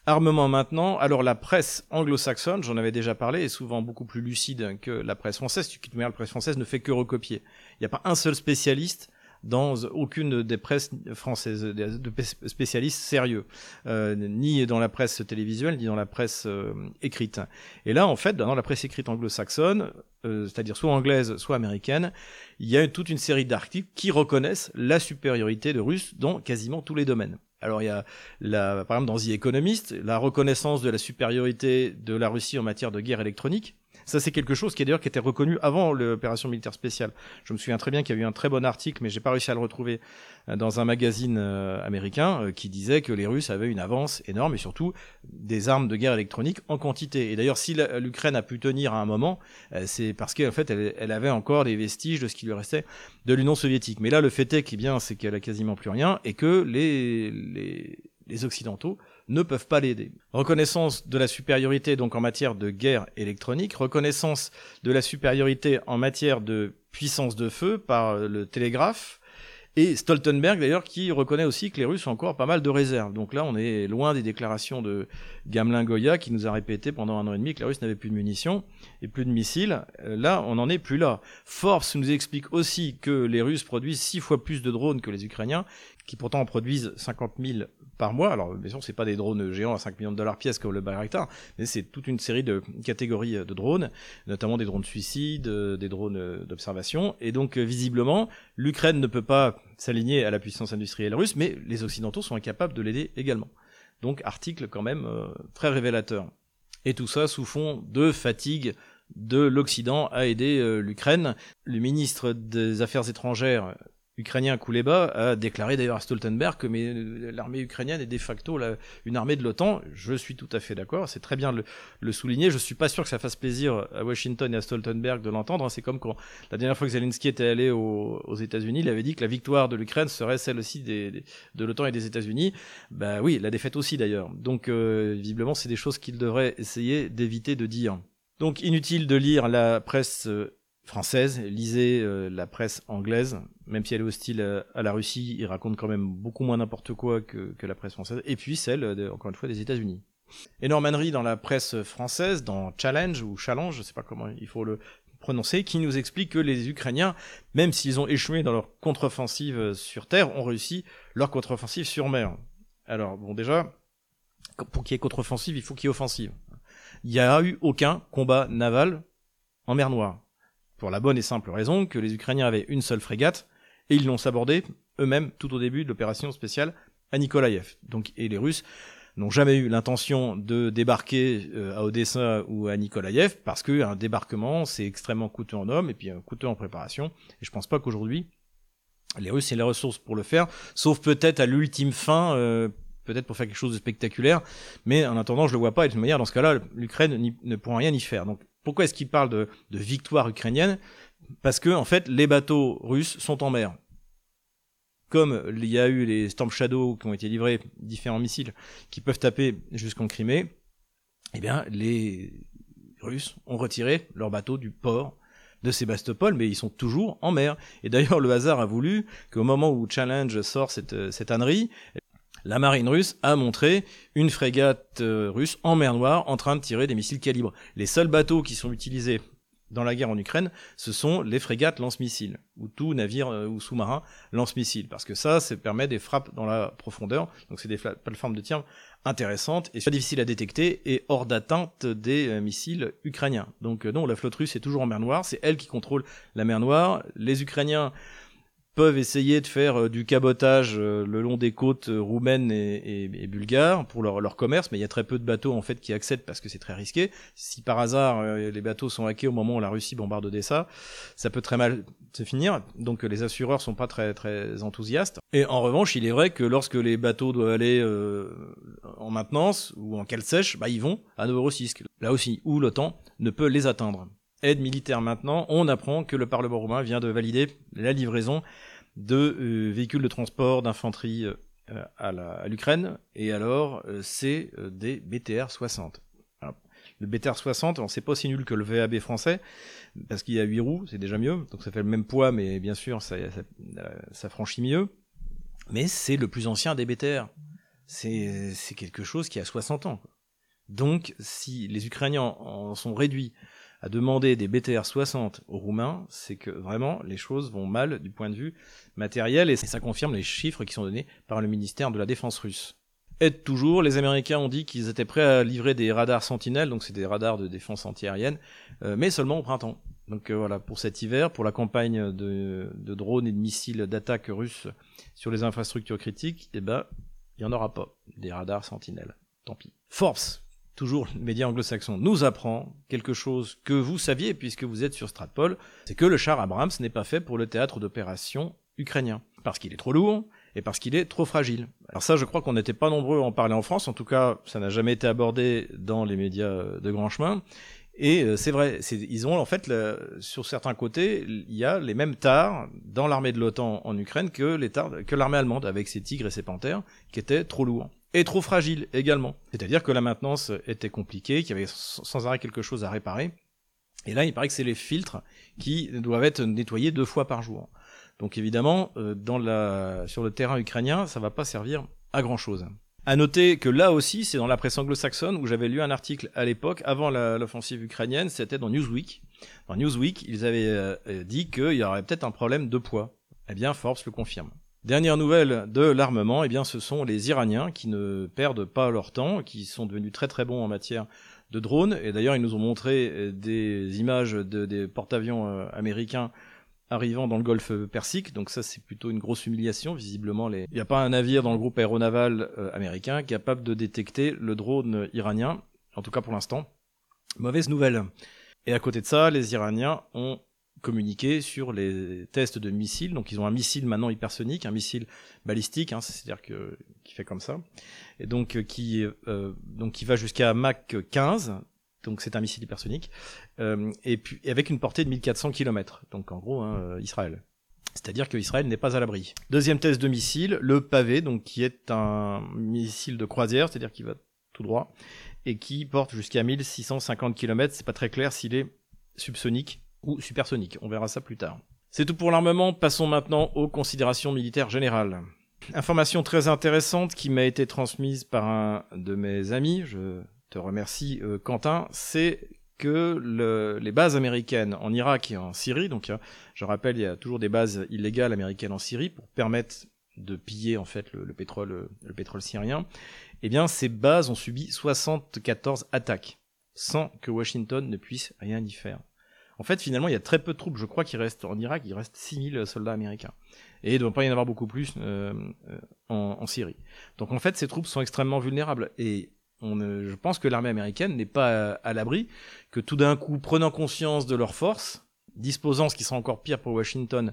Armement maintenant, alors la presse anglo-saxonne, j'en avais déjà parlé, est souvent beaucoup plus lucide que la presse française. Tu la presse française ne fait que recopier. Il n'y a pas un seul spécialiste dans aucune des presses françaises, de spécialistes sérieux, euh, ni dans la presse télévisuelle, ni dans la presse euh, écrite. Et là, en fait, dans la presse écrite anglo-saxonne, euh, c'est-à-dire soit anglaise, soit américaine, il y a toute une série d'articles qui reconnaissent la supériorité de Russes dans quasiment tous les domaines. Alors il y a, la, par exemple dans The Economist, la reconnaissance de la supériorité de la Russie en matière de guerre électronique, Ça, c'est quelque chose qui est d'ailleurs qui était reconnu avant l'opération militaire spéciale. Je me souviens très bien qu'il y a eu un très bon article, mais j'ai pas réussi à le retrouver euh, dans un magazine euh, américain euh, qui disait que les Russes avaient une avance énorme et surtout des armes de guerre électronique en quantité. Et d'ailleurs, si l'Ukraine a pu tenir à un moment, c'est parce qu'en fait, elle, avait encore des vestiges de ce qui lui restait de l'Union soviétique. Mais là, le fait est, bien, c'est qu'elle a quasiment plus rien et que les Occidentaux ne peuvent pas l'aider. Reconnaissance de la supériorité donc en matière de guerre électronique, reconnaissance de la supériorité en matière de puissance de feu par le télégraphe, et Stoltenberg, d'ailleurs, qui reconnaît aussi que les Russes ont encore pas mal de réserves. Donc là, on est loin des déclarations de Gamelin-Goya, qui nous a répété pendant un an et demi que les Russes n'avaient plus de munitions et plus de missiles. Euh, là, on n'en est plus là. Forbes nous explique aussi que les Russes produisent six fois plus de drones que les Ukrainiens, qui pourtant en produisent 50 000 par mois. Alors, bien sûr, c'est pas des drones géants à 5 millions de dollars pièce comme le Bayraktar, mais c'est toute une série de catégories de drones, notamment des drones suicides, euh, des drones euh, d'observation. Et donc, euh, visiblement, l'Ukraine ne peut pas s'aligner à la puissance industrielle russe, mais les Occidentaux sont incapables de l'aider également. Donc, article quand même très révélateur. Et tout ça sous fond de fatigue de l'Occident à aider l'Ukraine. Le ministre des Affaires étrangères ukrainien Kouleba a déclaré d'ailleurs à Stoltenberg que l'armée ukrainienne est de facto une armée de l'OTAN. Je suis tout à fait d'accord, c'est très bien de le, souligner. Je suis pas sûr que ça fasse plaisir à Washington et à Stoltenberg de l'entendre. C'est comme quand la dernière fois que Zelensky était allé aux, États-Unis, il avait dit que la victoire de l'Ukraine serait celle aussi de l'OTAN et des États-Unis. Bah oui, la défaite aussi d'ailleurs. Donc euh, visiblement, c'est des choses qu'il devrait essayer d'éviter de dire. Donc inutile de lire la presse euh, française, lisez euh, la presse anglaise, même si elle est hostile à, la Russie, il raconte quand même beaucoup moins n'importe quoi que, la presse française, et puis celle, encore une fois, des États-Unis. Énormannerie dans la presse française, dans Challenge ou Challenge, je sais pas comment il faut le prononcer, qui nous explique que les Ukrainiens, même s'ils ont échoué dans leur contre-offensive sur terre, ont réussi leur contre-offensive sur mer. Alors, bon, déjà, pour qu'il y ait contre-offensive, il faut qu'il y ait offensive. Il n'y a eu aucun combat naval en mer Noire pour la bonne et simple raison que les Ukrainiens avaient une seule frégate, et ils l'ont sabordée eux-mêmes tout au début de l'opération spéciale à Nikolaïev. Donc, et les Russes n'ont jamais eu l'intention de débarquer euh, à Odessa ou à Nikolaïev, parce qu'un débarquement, c'est extrêmement coûteux en hommes, et puis coûteux en préparation, et je pense pas qu'aujourd'hui, les Russes aient les ressources pour le faire, sauf peut-être à l'ultime fin, euh, peut-être pour faire quelque chose de spectaculaire, mais en attendant, je le vois pas, et de toute manière, dans ce cas-là, l'Ukraine ne pourra rien y faire. Donc, pourquoi est-ce qu'il parle de, victoire ukrainienne? Parce que en fait, les bateaux russes sont en mer. Comme il y a eu les Storm Shadow qui ont été livrés, différents missiles qui peuvent taper jusqu'en Crimée, eh bien, les Russes ont retiré leurs bateaux du port de Sébastopol, mais ils sont toujours en mer. Et d'ailleurs, le hasard a voulu qu'au moment où Challenge sort cette, cette la marine russe a montré une frégate euh, russe en mer Noire en train de tirer des missiles calibre. Les seuls bateaux qui sont utilisés dans la guerre en Ukraine, ce sont les frégates lance-missiles, ou tout navire euh, ou sous-marin lance-missiles, parce que ça, ça permet des frappes dans la profondeur, donc c'est des plateformes de tir intéressantes et pas difficiles à détecter et hors d'atteinte des euh, missiles ukrainiens. Donc non, la flotte russe est toujours en mer Noire, c'est elle qui contrôle la mer Noire. Les Ukrainiens peuvent essayer de faire euh, du cabotage euh, le long des côtes euh, roumaines et, bulgares pour leur, commerce, mais il y a très peu de bateaux en fait qui accèdent parce que c'est très risqué. Si par hasard les bateaux sont hackés au moment où la Russie bombarde Odessa, ça peut très mal se finir. Donc les assureurs sont pas très très enthousiastes. Et en revanche, il est vrai que lorsque les bateaux doivent aller en maintenance ou en cale sèche, bah ils vont à Novorossiysk. Là aussi, où l'OTAN ne peut les atteindre aide militaire maintenant, on apprend que le Parlement roumain vient de valider la livraison de euh, véhicules de transport d'infanterie euh, à l'Ukraine, et alors euh, c'est des BTR 60. le BTR 60, c'est pas aussi nul que le VAB français, parce qu'il y a 8 roues, c'est déjà mieux, donc ça fait le même poids, mais bien sûr ça, ça, franchit mieux, mais c'est le plus ancien des BTR. C'est quelque chose qui a 60 ans. Donc si les Ukrainiens en sont réduits à demander des BTR 60 aux Roumains, c'est que vraiment les choses vont mal du point de vue matériel et ça confirme les chiffres qui sont donnés par le ministère de la Défense russe. Et toujours, les Américains ont dit qu'ils étaient prêts à livrer des radars Sentinelle, donc c'est des radars de défense antiaérienne, euh, mais seulement au printemps. Donc euh, voilà, pour cet hiver, pour la campagne de, drones et de missiles d'attaque russes sur les infrastructures critiques, eh ben, il n'y en aura pas, des radars Sentinelle. Tant pis. Force toujours le média anglo-saxon, nous apprend quelque chose que vous saviez puisque vous êtes sur Stratpol, c'est que le char Abrams n'est pas fait pour le théâtre d'opération ukrainien. Parce qu'il est trop lourd et parce qu'il est trop fragile. Alors ça, je crois qu'on n'était pas nombreux à en parler en France. En tout cas, ça n'a jamais été abordé dans les médias de grand chemin. Et euh, c'est vrai, ils ont en fait, sur certains côtés, il y a les mêmes tares dans l'armée de l'OTAN en Ukraine que l'armée allemande, avec ses tigres et ses panthères, qui étaient trop lourds et trop fragiles également. C'est-à-dire que la maintenance était compliquée, qu'il y avait sans arrêt quelque chose à réparer. Et là, il paraît que c'est les filtres qui doivent être nettoyés deux fois par jour. Donc évidemment, euh, sur le terrain ukrainien, ça va pas servir à grand chose. À noter que là aussi, c'est dans la presse anglo-saxonne où j'avais lu un article à l'époque, avant l'offensive ukrainienne, c'était dans Newsweek. Dans Newsweek, ils avaient euh, dit qu'il y aurait peut-être un problème de poids. Eh bien, Forbes le confirme. Dernière nouvelle de l'armement, eh bien, ce sont les Iraniens qui ne perdent pas leur temps, qui sont devenus très très bons en matière de drones. Et d'ailleurs, ils nous ont montré euh, des images de, des porte-avions euh, américains arrivant dans le golfe Persique, donc ça c'est plutôt une grosse humiliation, visiblement il n'y a pas un navire dans le groupe aéronaval euh, américain capable de détecter le drone iranien, en tout cas pour l'instant. Mauvaise nouvelle. Et à côté de ça, les Iraniens ont communiqué sur les tests de missiles, donc ils ont un missile maintenant hypersonique, un missile balistique, hein, c'est-à-dire que qui fait comme ça, et donc euh, qui euh, donc qui va jusqu'à Mach 15, donc c'est un missile hypersonique, euh, et puis avec une portée de 1400 km, donc en gros hein, euh, Israël. C'est-à-dire que Israël n'est pas à l'abri. Deuxième test de missile, le pavé, donc qui est un missile de croisière, c'est-à-dire qui va tout droit et qui porte jusqu'à 1650 km. C'est pas très clair s'il est subsonique ou supersonique. On verra ça plus tard. C'est tout pour l'armement. Passons maintenant aux considérations militaires générales. Information très intéressante qui m'a été transmise par un de mes amis. Je te remercie euh, Quentin, c'est que le, les bases américaines en Irak et en Syrie, donc je rappelle, il y a toujours des bases illégales américaines en Syrie pour permettre de piller en fait le, pétrole, le pétrole syrien. Eh bien, ces bases ont subi 74 attaques sans que Washington ne puisse rien y faire. En fait, finalement, il y a très peu de troupes. Je crois qu'il reste en Irak, il reste 6000 soldats américains. Et il ne doit pas y en avoir beaucoup plus euh, euh, en, en Syrie. Donc en fait, ces troupes sont extrêmement vulnérables. Et je pense que l'armée américaine n'est pas à, l'abri, que tout d'un coup, prenant conscience de leurs forces, disposant, ce qui sera encore pire pour Washington,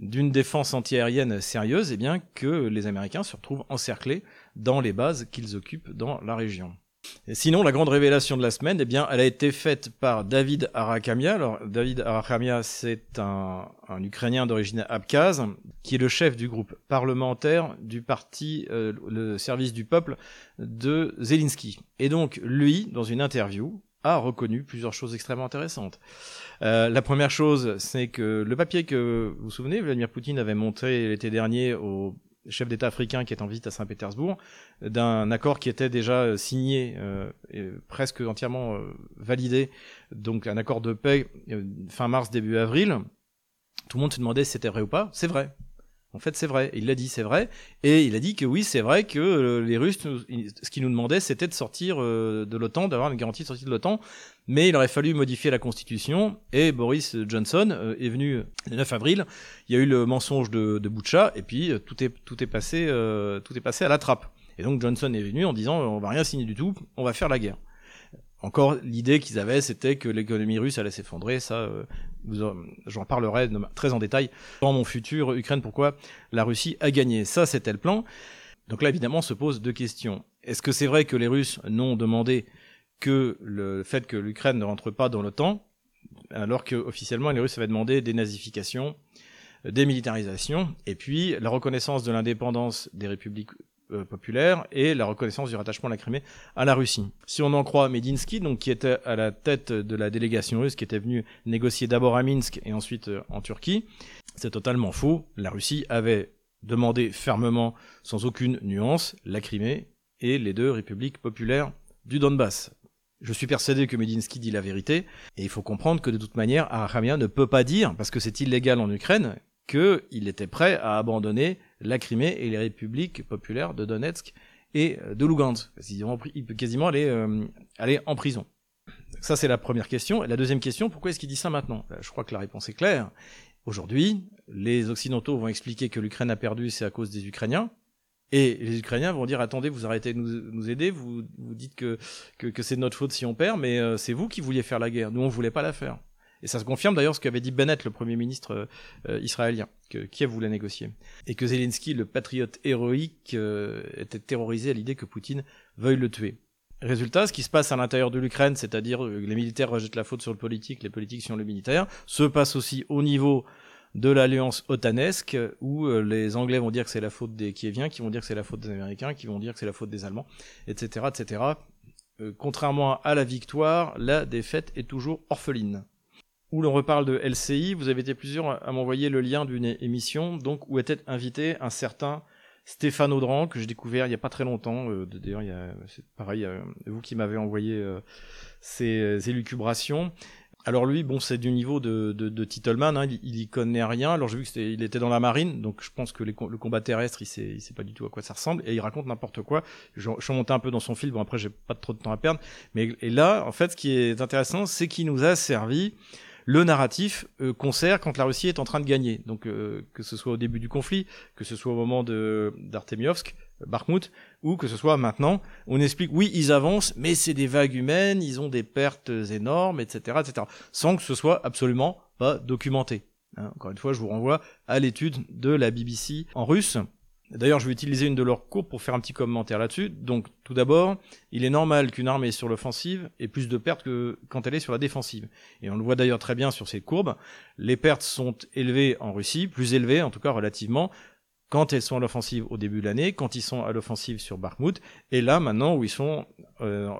d'une défense antiaérienne sérieuse, eh bien que les Américains se retrouvent encerclés dans les bases qu'ils occupent dans la région sinon, la grande révélation de la semaine, eh bien, elle a été faite par David Arakamia. Alors, David Arakamia, c'est un, Ukrainien d'origine abkhaze, qui est le chef du groupe parlementaire du parti euh, le service du peuple de Zelensky. Et donc, lui, dans une interview, a reconnu plusieurs choses extrêmement intéressantes. Euh, la première chose, c'est que le papier que vous vous souvenez, Vladimir Poutine avait montré l'été dernier au chef d'État africain qui est en visite à Saint-Pétersbourg, d'un accord qui était déjà euh, signé euh, et presque entièrement euh, validé, donc un accord de paix fin mars, début avril. Tout le monde se demandait si c'était vrai ou pas. C'est vrai. En fait, c'est vrai. Il l'a dit, c'est vrai. Et il a dit que oui, c'est vrai que les Russes, ce qu'ils nous demandaient, c'était de sortir de l'OTAN, d'avoir une garantie de sortie de l'OTAN. Mais il aurait fallu modifier la Constitution. Et Boris Johnson est venu le 9 avril. Il y a eu le mensonge de, de. Et puis, tout est, tout est passé, tout est passé à la trappe. Et donc Johnson est venu en disant on va rien signer du tout, on va faire la guerre. Encore l'idée qu'ils avaient, c'était que l'économie russe allait s'effondrer. Ça, euh, j'en parlerai très en détail dans mon futur Ukraine. Pourquoi la Russie a gagné? Ça, c'était le plan. Donc là, évidemment, se pose deux questions. Est-ce que c'est vrai que les Russes n'ont demandé que le fait que l'Ukraine ne rentre pas dans l'OTAN, alors que officiellement les Russes avaient demandé des nazifications, démilitarisation, et puis la reconnaissance de l'indépendance des républiques euh, populaire et la reconnaissance du rattachement de la Crimée à la Russie. Si on en croit Medinsky, donc qui était à la tête de la délégation russe, qui était venue négocier d'abord à Minsk et ensuite euh, en Turquie, c'est totalement faux. La Russie avait demandé fermement, sans aucune nuance, la Crimée et les deux républiques populaires du Donbass. Je suis persuadé que Medinsky dit la vérité, et il faut comprendre que de toute manière, Arachamia ne peut pas dire, parce que c'est illégal en Ukraine, qu'il était prêt à abandonner la Crimée et les républiques populaires de Donetsk et de Lugansk. Il peut quasiment aller, euh, aller en prison. Ça, c'est la première question. Et la deuxième question, pourquoi est-ce qu'il dit ça maintenant? Euh, Je crois que la réponse est claire. Aujourd'hui, les Occidentaux vont expliquer que l'Ukraine a perdu, c'est à cause des Ukrainiens. Et les Ukrainiens vont dire attendez, vous arrêtez de nous, nous aider, vous, vous dites que, que, que c'est de notre faute si on perd, mais euh, c'est vous qui vouliez faire la guerre. Nous, on voulait pas la faire. Et ça se confirme d'ailleurs ce qu'avait dit Bennett, le premier ministre euh, israélien, que Kiev voulait négocier. Et que Zelensky, le patriote héroïque, euh, était terrorisé à l'idée que Poutine veuille le tuer. Résultat, ce qui se passe à l'intérieur de l'Ukraine, c'est-à-dire euh, les militaires rejettent la faute sur le politique, les politiques sur le militaire, se passe aussi au niveau de l'alliance otanesque, où les Anglais vont dire que c'est la faute des Kieviens, qui vont dire que c'est la faute des Américains, qui vont dire que c'est la faute des Allemands, etc., etc. contrairement à la victoire, la défaite est toujours orpheline où l'on reparle de LCI. Vous avez été plusieurs à m'envoyer le lien d'une émission donc où était invité un certain Stéphane Audran que j'ai découvert il y a pas très longtemps. Euh, D'ailleurs, c'est pareil, euh, vous qui m'avez envoyé euh, ces élucubrations. Alors lui, bon, c'est du niveau de, de, de Titleman, hein, il, il, y connaît rien. Alors j'ai vu qu'il était dans la marine, donc je pense que le combat terrestre, il sait, sait pas du tout à quoi ça ressemble, et il raconte n'importe quoi. Je, je, suis monté un peu dans son fil, bon après j'ai pas trop de temps à perdre, mais et là, en fait, ce qui est intéressant, c'est qu'il nous a servi le narratif euh, concert quand la Russie est en train de gagner. Donc euh, que ce soit au début du conflit, que ce soit au moment de d'Artemiovsk, Bakhmut, ou que ce soit maintenant, on explique oui ils avancent, mais c'est des vagues humaines, ils ont des pertes énormes, etc., etc., sans que ce soit absolument pas documenté. Hein, encore une fois, je vous renvoie à l'étude de la BBC en russe D'ailleurs, je vais utiliser une de leurs courbes pour faire un petit commentaire là-dessus. Donc, tout d'abord, il est normal qu'une armée sur l'offensive ait plus de pertes que quand elle est sur la défensive. Et on le voit d'ailleurs très bien sur ces courbes. Les pertes sont élevées en Russie, plus élevées en tout cas relativement, quand elles sont à l'offensive au début de l'année, quand ils sont à l'offensive sur Bakhmut, et là maintenant où ils sont euh,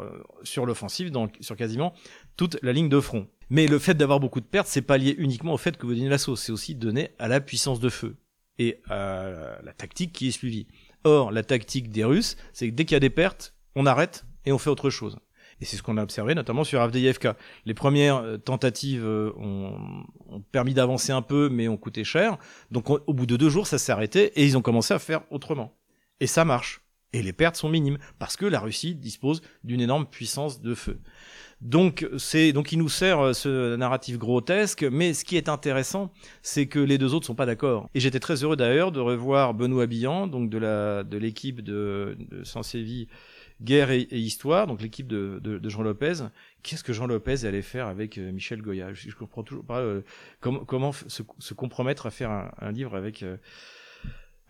sur l'offensive, sur quasiment toute la ligne de front. Mais le fait d'avoir beaucoup de pertes, c'est pas lié uniquement au fait que vous donnez l'assaut, c'est aussi donné à la puissance de feu et à la tactique qui est suivie. Or, la tactique des Russes, c'est que dès qu'il y a des pertes, on arrête et on fait autre chose. Et c'est ce qu'on a observé notamment sur Avdeyevka. Les premières euh, tentatives euh, ont permis d'avancer un peu, mais ont coûté cher. Donc au bout de deux jours, ça s'est arrêté et ils ont commencé à faire autrement. Et ça marche. Et les pertes sont minimes parce que la Russie dispose d'une énorme puissance de feu. Donc c'est donc il nous sert euh, ce narratif grotesque, mais ce qui est intéressant, c'est que les deux autres sont pas d'accord. Et j'étais très heureux d'ailleurs de revoir Benoît Billan, donc de la de l'équipe de, de Sansévi Guerre et, Histoire, donc l'équipe de, de, Jean Lopez. Qu'est-ce que Jean Lopez allait faire avec euh, Michel Goya? Je, je comprends toujours pas euh, comment, comment se, se, compromettre à faire un, un livre avec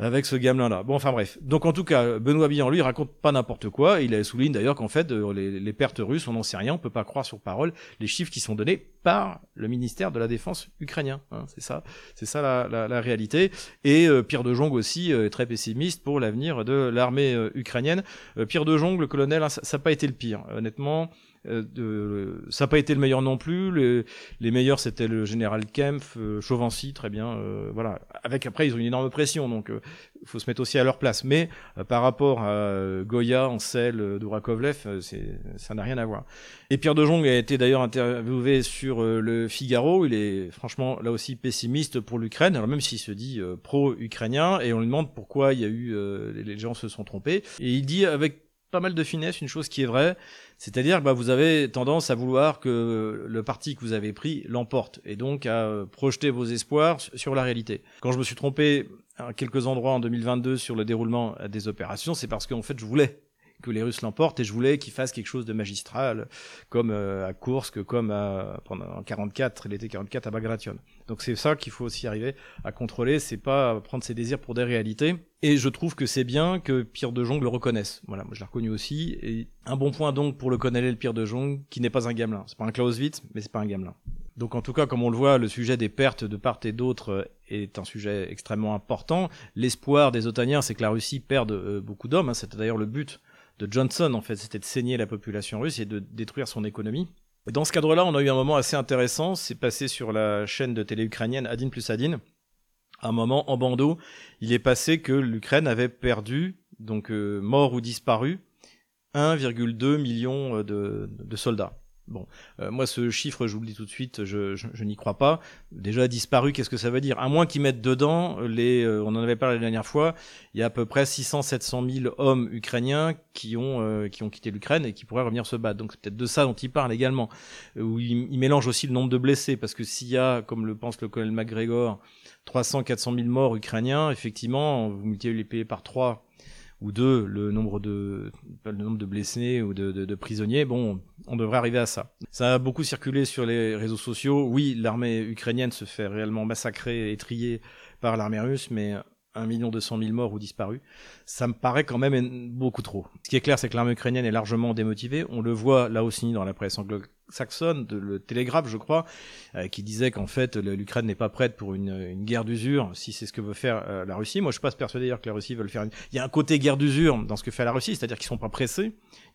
avec ce gamelin-là. Bon, enfin bref. Donc en tout cas, Benoît Billan, lui, raconte pas n'importe quoi. Il souligne d'ailleurs qu'en fait, euh, les, pertes russes, on n'en sait rien, on peut pas croire sur parole les chiffres qui sont donnés par le ministère de la Défense ukrainien. Hein, c'est ça, c'est ça la, réalité. Et euh, Pierre de Jong aussi euh, très pessimiste pour l'avenir de l'armée ukrainienne. Pierre de Jong, le colonel, hein, ça n'a pas été le pire, honnêtement. Euh, de, ça n'a pas été le meilleur non plus. Les, les meilleurs, c'était le général Kempf, euh, Chauvency, très bien. Euh, voilà. Avec après, ils ont une énorme pression, donc il faut se mettre aussi à leur place. Mais par rapport à Goya, Ansel, Dourakovlev, ça n'a rien à voir. Et Pierre de Jong a été d'ailleurs interviewé sur le Figaro. Il est franchement là aussi pessimiste pour l'Ukraine, alors même s'il se dit pro-ukrainien, et on lui demande pourquoi il y a eu les gens se sont trompés. Et il dit avec pas mal de finesse une chose qui est vraie, c'est-à-dire que bah, vous avez tendance à vouloir que le parti que vous avez pris l'emporte et donc à euh, projeter vos espoirs sur la réalité. Quand je me suis trompé à quelques endroits en 2022 sur le déroulement des opérations, c'est parce qu'en fait je voulais que les Russes l'emportent et je voulais qu'ils fassent quelque chose de magistral comme euh, à Kursk, comme à, pendant 44, l'été 44 à Bagration. Donc c'est ça qu'il faut aussi arriver à contrôler, c'est pas prendre ses désirs pour des réalités. Et je trouve que c'est bien que Pierre de Jong le reconnaisse. Voilà, moi je l'ai reconnu aussi. Et un bon point donc pour le colonel Pierre de Jong, qui n'est pas un gamelin. C'est pas un Clausewitz, mais c'est pas un gamelin. Donc en tout cas, comme on le voit, le sujet des pertes de part et d'autre est un sujet extrêmement important. L'espoir des Otaniens, c'est que la Russie perde euh, beaucoup d'hommes. Hein. C'était d'ailleurs le but de Johnson, en fait, c'était de saigner la population russe et de détruire son économie. dans ce cadre-là, on a eu un moment assez intéressant. C'est passé sur la chaîne de télé ukrainienne Adin plus Adin. un moment, en bandeau, il est passé que l'Ukraine avait perdu, donc euh, mort ou disparu, 1,2 million euh, de soldats. Bon, euh, moi ce chiffre, je vous le dis tout de suite, je, je, je n'y crois pas. Déjà disparu, qu'est-ce que ça veut dire? À moins qu'ils mettent dedans les, euh, on en avait parlé la dernière fois, il y a à peu près 600-700 000 hommes ukrainiens qui ont euh, qui ont quitté l'Ukraine et qui pourraient revenir se battre. Donc c'est peut-être de ça dont ils parlent également. Où ils, ils, mélangent aussi le nombre de blessés, parce que s'il y a, comme le pense le colonel McGregor, 300-400 000 morts ukrainiens, effectivement, vous multipliez par 3 ou deux le nombre de blessés ou de, prisonniers. Bon, on devrait arriver à ça. Ça a beaucoup circulé sur les réseaux sociaux. Oui, l'armée ukrainienne se fait réellement massacrer et trier par l'armée russe, mais un million deux cent mille morts ou disparus, ça me paraît quand même beaucoup trop. Ce qui est clair, c'est que l'armée ukrainienne est largement démotivée. On le voit là aussi dans la presse anglo-saxonne, le Télégraphe, je crois, euh, qui disait qu'en fait l'Ukraine n'est pas prête pour une, guerre d'usure, si c'est ce que veut faire euh, la Russie. Moi, je suis pas persuadé d'ailleurs que la Russie veut faire. Il y a un côté guerre d'usure dans ce que fait la Russie, c'est-à-dire qu'ils sont pas pressés,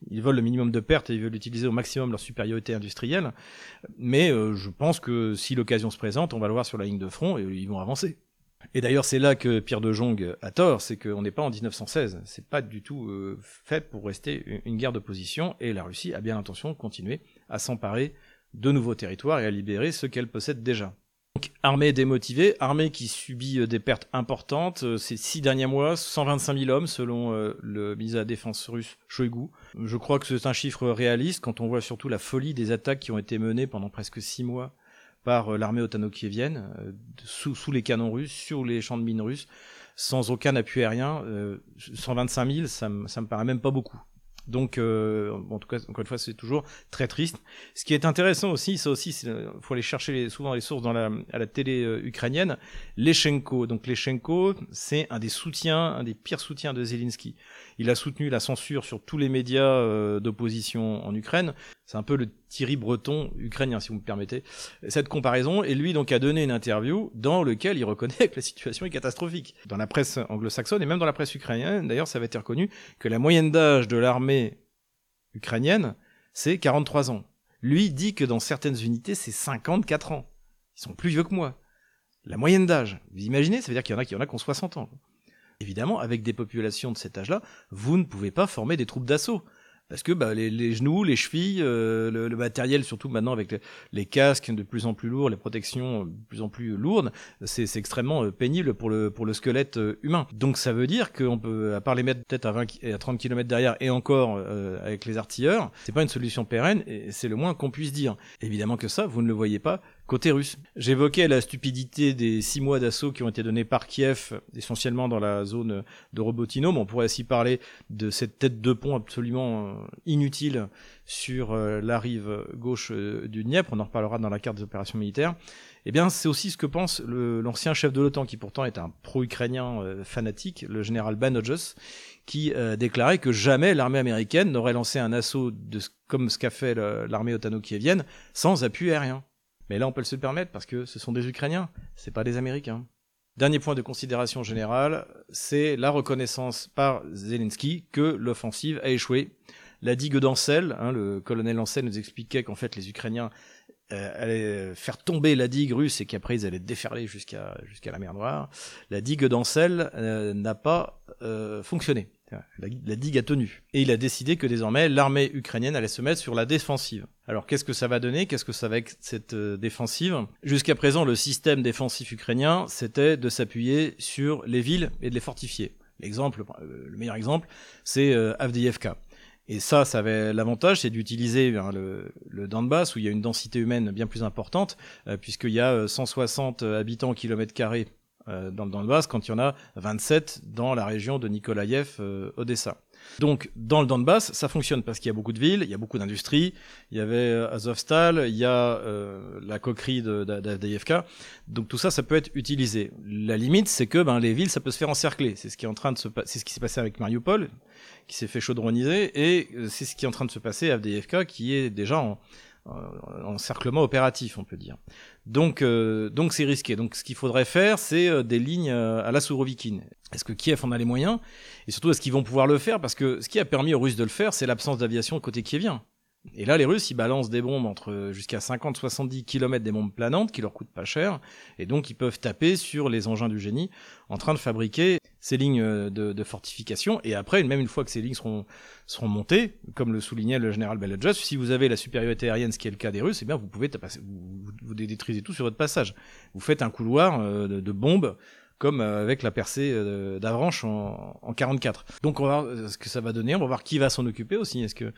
ils veulent le minimum de pertes et ils veulent utiliser au maximum leur supériorité industrielle. Mais euh, je pense que si l'occasion se présente, on va le voir sur la ligne de front et ils vont avancer. Et d'ailleurs, c'est là que Pierre de Jong a tort, c'est qu'on n'est pas en 1916. C'est pas du tout euh, fait pour rester une guerre d'opposition, et la Russie a bien l'intention de continuer à s'emparer de nouveaux territoires et à libérer ceux qu'elle possède déjà. Donc, armée démotivée, armée qui subit euh, des pertes importantes. Euh, ces six derniers mois, 125 000 hommes selon le ministre de la Défense russe Shoigu. Je crois que c'est un chiffre réaliste quand on voit surtout la folie des attaques qui ont été menées pendant presque six mois par euh, l'armée otano-kievienne, euh, sous, les canons russes, sur les champs de mines russes, sans aucun appui aérien. 125 000, ça, ça me paraît même pas beaucoup. Donc, euh, en tout cas, encore une fois, c'est toujours très triste. Ce qui est intéressant aussi, ça aussi, il faut aller chercher les, souvent les sources dans la, à la télé euh, ukrainienne. Leshenko, donc Leshenko, c'est un des soutiens, un des pires soutiens de Zelensky. Il a soutenu la censure sur tous les médias euh, d'opposition en Ukraine. C'est un peu le Thierry Breton ukrainien, si vous me permettez, cette comparaison. Et lui, donc, a donné une interview dans lequel il reconnaît que la situation est catastrophique. Dans la presse anglo-saxonne et même dans la presse ukrainienne, d'ailleurs, ça avait été reconnu que la moyenne d'âge de l'armée ukrainienne, c'est 43 ans. Lui dit que dans certaines unités, c'est 54 ans. Ils sont plus vieux que moi. La moyenne d'âge. Vous imaginez Ça veut dire qu'il y en a qui en a qui ont 60 ans. Évidemment, avec des populations de cet âge-là, vous ne pouvez pas former des troupes d'assaut parce que bah, les, genoux, les chevilles, euh, le, matériel, surtout maintenant avec les, casques de plus en plus lourds, les protections de plus en plus lourdes, c'est extrêmement euh, pénible pour le, squelette euh, humain. Donc ça veut dire qu'on peut, à part les mettre peut-être à 20 à 30 km derrière et encore avec les artilleurs, c'est pas une solution pérenne et c'est le moins qu'on puisse dire. Évidemment que ça, vous ne le voyez pas côté russe. J'évoquais la stupidité des six mois d'assaut qui ont été donnés par Kiev, essentiellement dans la zone de Robotino, mais on pourrait aussi parler de cette tête de pont absolument euh, inutile sur euh, la rive gauche euh, du Dniepr, on en reparlera dans la carte des opérations militaires. Eh bien, c'est aussi ce que pense l'ancien chef de l'OTAN, qui pourtant est un pro-ukrainien fanatique, le général Banojos, qui déclarait que jamais l'armée américaine n'aurait lancé un assaut comme ce qu'a fait l'armée otano-kievienne sans appui aérien. Mais là, on peut se le permettre parce que ce sont des Ukrainiens, c'est pas des Américains. Dernier point de considération générale, c'est la reconnaissance par Zelensky que l'offensive a échoué. La digue d'Ancel, hein, le colonel Ancel nous expliquait qu'en fait les Ukrainiens euh, allaient faire tomber la digue russe et qu'après ils allaient déferler jusqu'à jusqu'à la mer Noire. La digue d'Ancel euh, n'a pas euh, fonctionné. La, digue a tenu. Et il a décidé que désormais l'armée ukrainienne allait se mettre sur la défensive. Alors qu'est-ce que ça va donner? Qu'est-ce que ça va être cette euh, défensive? Jusqu'à présent, le système défensif ukrainien, c'était de s'appuyer sur les villes et de les fortifier. L'exemple, euh, le meilleur exemple, c'est euh, Avdiivka. Et ça, ça avait l'avantage, c'est d'utiliser hein, le, le, Donbass où il y a une densité humaine bien plus importante, puisqu'il y a 160 habitants au kilomètre carré euh, dans le Donbass quand il y en a 27 dans la région de Nikolaïev, euh, Odessa. Donc dans le Donbass, ça fonctionne parce qu'il y a beaucoup de villes, il y a beaucoup d'industries, il y avait euh, Azovstal, il y a la coquerie d'Avdeyevka, donc tout ça, ça peut être utilisé. La limite, c'est que ben, les villes, ça peut se faire encercler. C'est ce qui est en train de se c'est ce qui s'est passé avec Mariupol, qui s'est fait chaudronniser, et c'est ce qui est en train de se passer à Avdeyevka, qui est déjà en, encerclement opératif, on peut dire. Donc, euh, donc c'est risqué. Donc, ce qu'il faudrait faire, c'est euh, des lignes euh, à la Sourovikine. Est-ce que Kiev en a les moyens? Et surtout, est-ce qu'ils vont pouvoir le faire? Parce que ce qui a permis aux Russes de le faire, c'est l'absence d'aviation côté kievien. Et là, les Russes, ils balancent des bombes entre jusqu'à 50-70 km des bombes planantes qui leur coûtent pas cher. Et donc, ils peuvent taper sur les engins du génie en train de fabriquer ces lignes de, de fortification. Et après, même une fois que ces lignes seront, montées, comme le soulignait le général Belojov, si vous avez la supériorité aérienne, ce qui est le cas des Russes, eh bien, vous pouvez vous, détruisez tout sur votre passage. Vous faites un couloir euh, de bombes comme euh, avec la percée euh, d'Avranches en, en 44. Donc on va voir euh, ce que ça va donner, on va voir qui va s'en occuper aussi. Est-ce que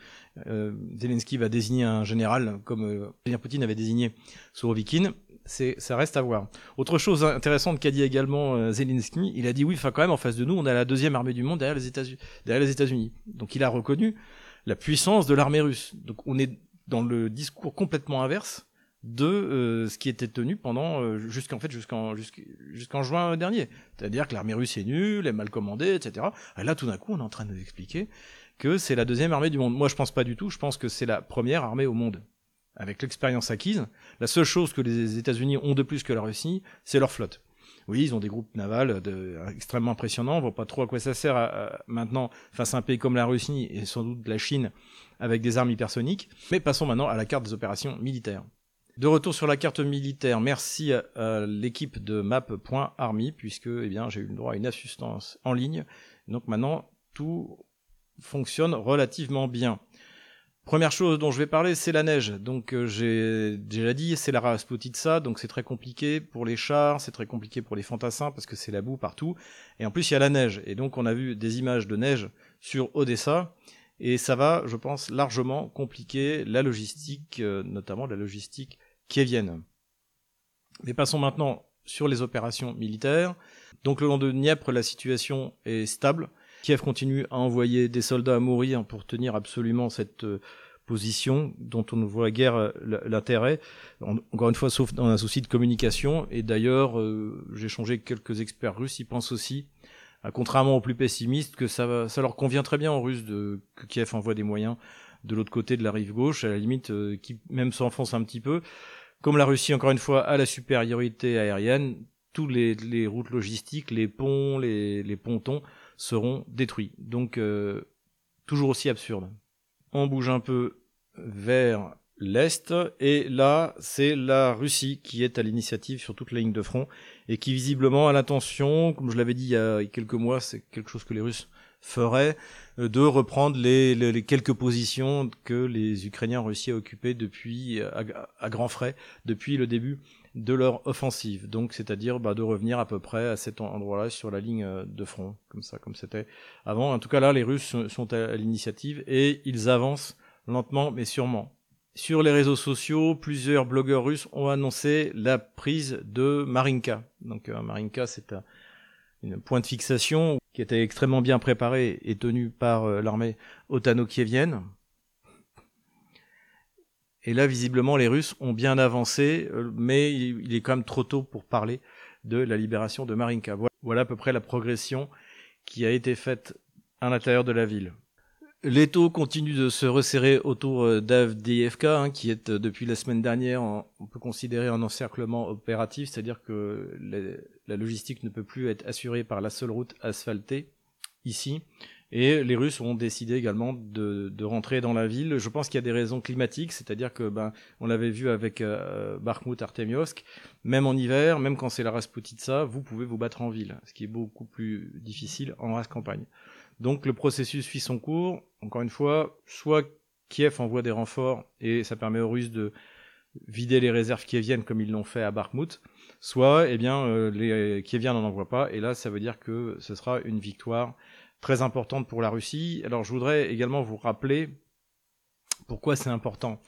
euh, Zelensky va désigner un général comme Vladimir Poutine avait désigné Sourovikine ça reste à voir. Autre chose intéressante qu'a dit également euh, Zelensky, il a dit oui, enfin quand même en face de nous, on a la deuxième armée du monde. Derrière les États-Unis. Donc il a reconnu la puissance de l'armée russe. Donc on est dans le discours complètement inverse de euh, ce qui était tenu pendant euh, jusqu'en fait jusqu'en jusqu'en juin dernier. C'est-à-dire que l'armée russe est nulle, est mal commandée, etc. Et là tout d'un coup on est en train de nous expliquer que c'est la deuxième armée du monde. Moi je pense pas du tout, je pense que c'est la première armée au monde. Avec l'expérience acquise, la seule chose que les États-Unis ont de plus que la Russie, c'est leur flotte. Oui, ils ont des groupes navals de, extrêmement impressionnants. On voit pas trop à quoi ça sert maintenant face à un pays comme la Russie et sans doute la Chine avec des armes hypersoniques. Mais passons maintenant à la carte des opérations militaires. De retour sur la carte militaire, merci à, l'équipe de map.army puisque eh bien j'ai eu le droit à une assistance en ligne. Donc maintenant tout fonctionne relativement bien. Première chose dont je vais parler, c'est la neige. Donc euh, j'ai déjà dit, c'est la Rasputitsa, donc c'est très compliqué pour les chars, c'est très compliqué pour les fantassins parce que c'est la boue partout. Et en plus il y a la neige. Et donc on a vu des images de neige sur Odessa. Et ça va, je pense, largement compliquer la logistique, euh, notamment la logistique viennent. Mais passons maintenant sur les opérations militaires. Donc le long de Dniepr, la situation est stable. Kiev continue à envoyer des soldats à mourir pour tenir absolument cette euh, position dont on ne voit guère euh, l'intérêt. Encore une fois, sauf dans un souci de communication. Et d'ailleurs, euh, j'ai changé quelques experts russes, ils pensent aussi, contrairement aux plus pessimistes, que ça, leur convient très bien Russes de, que Kiev envoie des moyens de l'autre côté de la rive gauche, à la limite, qui même s'enfonce un petit peu. Comme la Russie, encore une fois, a la supériorité aérienne, toutes les, routes logistiques, les ponts, les, pontons seront détruits. Donc, euh, toujours aussi absurde. On bouge un peu vers l'Est, et là, c'est la Russie qui est à l'initiative sur toute la ligne de front, et qui visiblement a l'intention, comme je l'avais dit il y a quelques mois, c'est quelque chose que les Russes ferait euh, de reprendre les, quelques positions que les Ukrainiens ont réussi à occuper depuis à, grands frais depuis le début de leur offensive. Donc, c'est-à-dire bah, de revenir à peu près à cet endroit-là sur la ligne euh, de front, comme ça, comme c'était avant. En tout cas, là, les Russes sont à l'initiative et ils avancent lentement mais sûrement. Sur les réseaux sociaux, plusieurs blogueurs russes ont annoncé la prise de Marinka. Donc, euh, Marinka, c'est un une point de fixation qui était extrêmement bien préparé et tenu par euh, l'armée otano-kievienne. Et là, visiblement, les Russes ont bien avancé, euh, mais il est quand même trop tôt pour parler de la libération de Marinka. Voilà à peu près la progression qui a été faite à l'intérieur de la ville. L'étau continue de se resserrer autour euh, d'AFDFK, hein, qui est depuis la semaine dernière, on peut considérer un encerclement opératif, c'est-à-dire que la logistique ne peut plus être assurée par la seule route asphaltée ici. Et les Russes ont décidé également de, rentrer dans la ville. Je pense qu'il y a des raisons climatiques, c'est-à-dire que ben on l'avait vu avec euh, Artemiosk, même en hiver, même quand c'est la Rasputitsa, vous pouvez vous battre en ville, ce qui est beaucoup plus difficile en race campagne. Donc le processus suit son cours. Encore une fois, soit Kiev envoie des renforts et ça permet aux Russes de vider les réserves kieviennes comme ils l'ont fait à Bakhmut, soit eh bien euh, les Kieviens n'en envoient pas et là ça veut dire que ce sera une victoire très importante pour la Russie. Alors je voudrais également vous rappeler pourquoi c'est important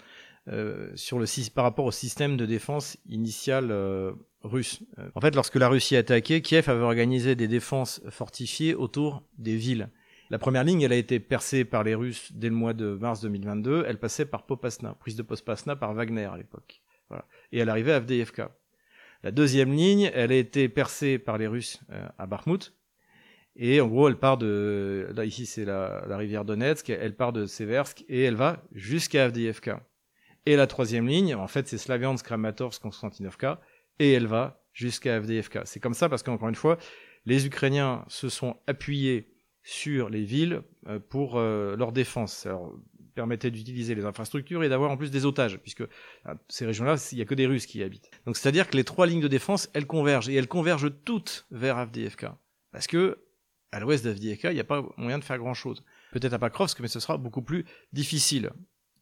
euh, sur le par rapport au système de défense initial euh, russe. En fait, lorsque la Russie a attaqué, Kiev avait organisé des défenses fortifiées autour des villes. La première ligne, elle a été percée par les Russes dès le mois de mars 2022. Elle passait par Popasna, prise de Popasna par Wagner à l'époque. Et elle arrivait à Avdeyevka. La deuxième ligne, elle a été percée par les Russes euh, à Bakhmut. Et en gros, elle part de, là ici c'est la, rivière Donetsk, elle part de Seversk et elle va jusqu'à Avdeyevka. Et la troisième ligne, en fait, c'est Slaviansk, Kramatorsk, Konstantinovka, et elle va jusqu'à Avdeyevka. C'est comme ça parce qu'encore une fois, les Ukrainiens se sont appuyés sur les villes euh, pour euh, leur défense. Permettait d'utiliser les infrastructures et d'avoir en plus des otages, puisque euh, ces régions-là, il n'y a que des Russes qui y habitent. Donc c'est-à-dire que les trois lignes de défense, elles convergent, et elles convergent toutes vers Avdiivka. Parce que à l'ouest d'Avdiivka, il n'y a pas moyen de faire grand-chose. Peut-être à Pakrovsk, mais ce sera beaucoup plus difficile.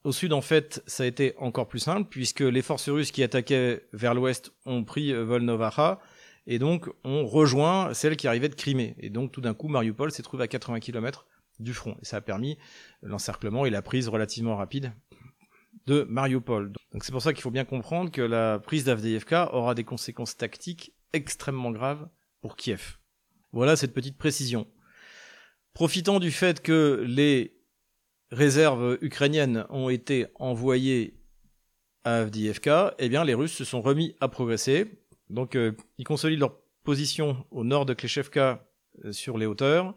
Au sud, en fait, ça a été encore plus simple, puisque les forces russes qui attaquaient vers l'ouest ont pris Volnovaha, et donc on rejoint celle qui arrivait de Crimée. Et donc tout d'un coup, Mariupol s'est trouvé à 80 km du front. Et ça a permis l'encerclement et la prise relativement rapide de Mariupol. Donc c'est pour ça qu'il faut bien comprendre que la prise d'Avdiivka aura des conséquences tactiques extrêmement graves pour Kiev. Voilà cette petite précision. Profitant du fait que les réserves ukrainiennes ont été envoyées à Avdiivka, eh bien les Russes se sont remis à progresser. Donc euh, ils consolident leur position au nord de Kleshevka euh, sur les hauteurs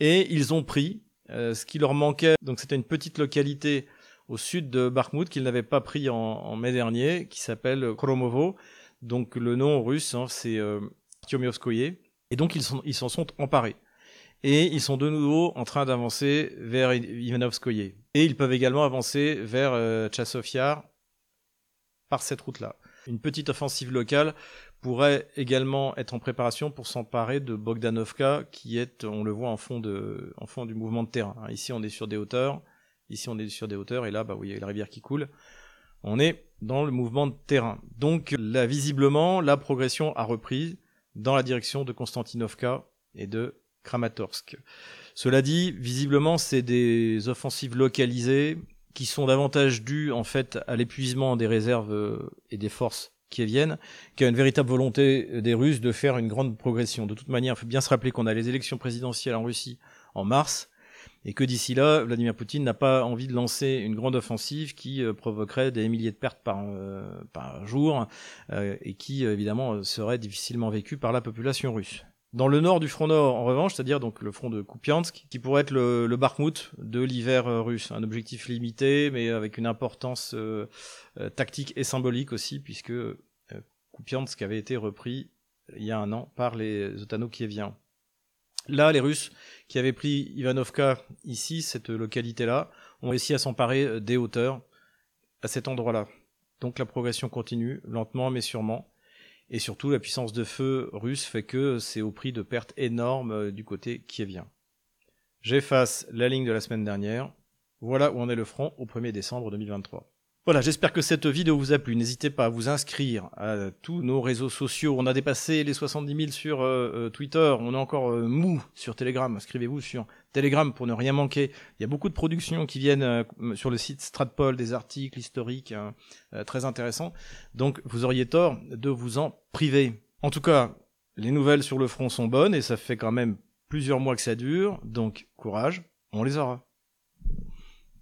et ils ont pris euh, ce qui leur manquait. Donc c'était une petite localité au sud de Bakhmut qu'ils n'avaient pas pris en, mai dernier, qui s'appelle Kromovo. Donc le nom russe, hein, c'est euh, Et donc ils s'en sont emparés. Et ils sont de nouveau en train d'avancer vers Ivanovskoye. Et ils peuvent également avancer vers euh, par cette route-là. Une petite offensive locale pourrait également être en préparation pour s'emparer de Bogdanovka, qui est, on le voit, en fond, de, en fond du mouvement de terrain. Ici, on est sur des hauteurs. Ici, on est sur des hauteurs. Et là, bah, vous voyez la rivière qui coule. On est dans le mouvement de terrain. Donc, là, visiblement, la progression a repris dans la direction de Konstantinovka et de Kramatorsk. Cela dit, visiblement, c'est des offensives localisées qui sont davantage dues, en fait, à l'épuisement des réserves euh, et des forces qui viennent, qui a une véritable volonté des Russes de faire une grande progression. De toute manière, il faut bien se rappeler qu'on a les élections présidentielles en Russie en mars, et que d'ici là, Vladimir Poutine n'a pas envie de lancer une grande offensive qui euh, provoquerait des milliers de pertes par, euh, jour, euh, et qui évidemment serait difficilement vécue par la population russe. Dans le nord du front nord, en revanche, c'est-à-dire donc le front de Kupiansk, qui pourrait être le, le de l'hiver russe, un objectif limité, mais avec une importance euh, euh, tactique et symbolique aussi, puisque euh, Kupiansk avait été repris il y a un an par les Otano-Kieviens. Là, les Russes qui avaient pris Ivanovka ici, cette localité-là, ont réussi à s'emparer des hauteurs à cet endroit-là. Donc la progression continue, lentement mais sûrement. Et surtout, la puissance de feu russe fait que c'est au prix de pertes énormes euh, du côté kievien. J'efface la ligne de la semaine dernière. Voilà où en est le front au 1er décembre 2023. Voilà, j'espère que cette vidéo vous a plu. N'hésitez pas à vous inscrire à tous nos réseaux sociaux. On a dépassé les 70 000 sur euh, euh, Twitter. On est encore mou sur Telegram. Inscrivez-vous sur Telegram pour ne rien manquer. Il y a beaucoup de productions qui viennent sur le site Stratpol, des articles historiques hein, très intéressants. Donc vous auriez tort de vous en priver. En tout cas, les nouvelles sur le front sont bonnes et ça fait quand même plusieurs mois que ça dure. Donc courage, on les aura.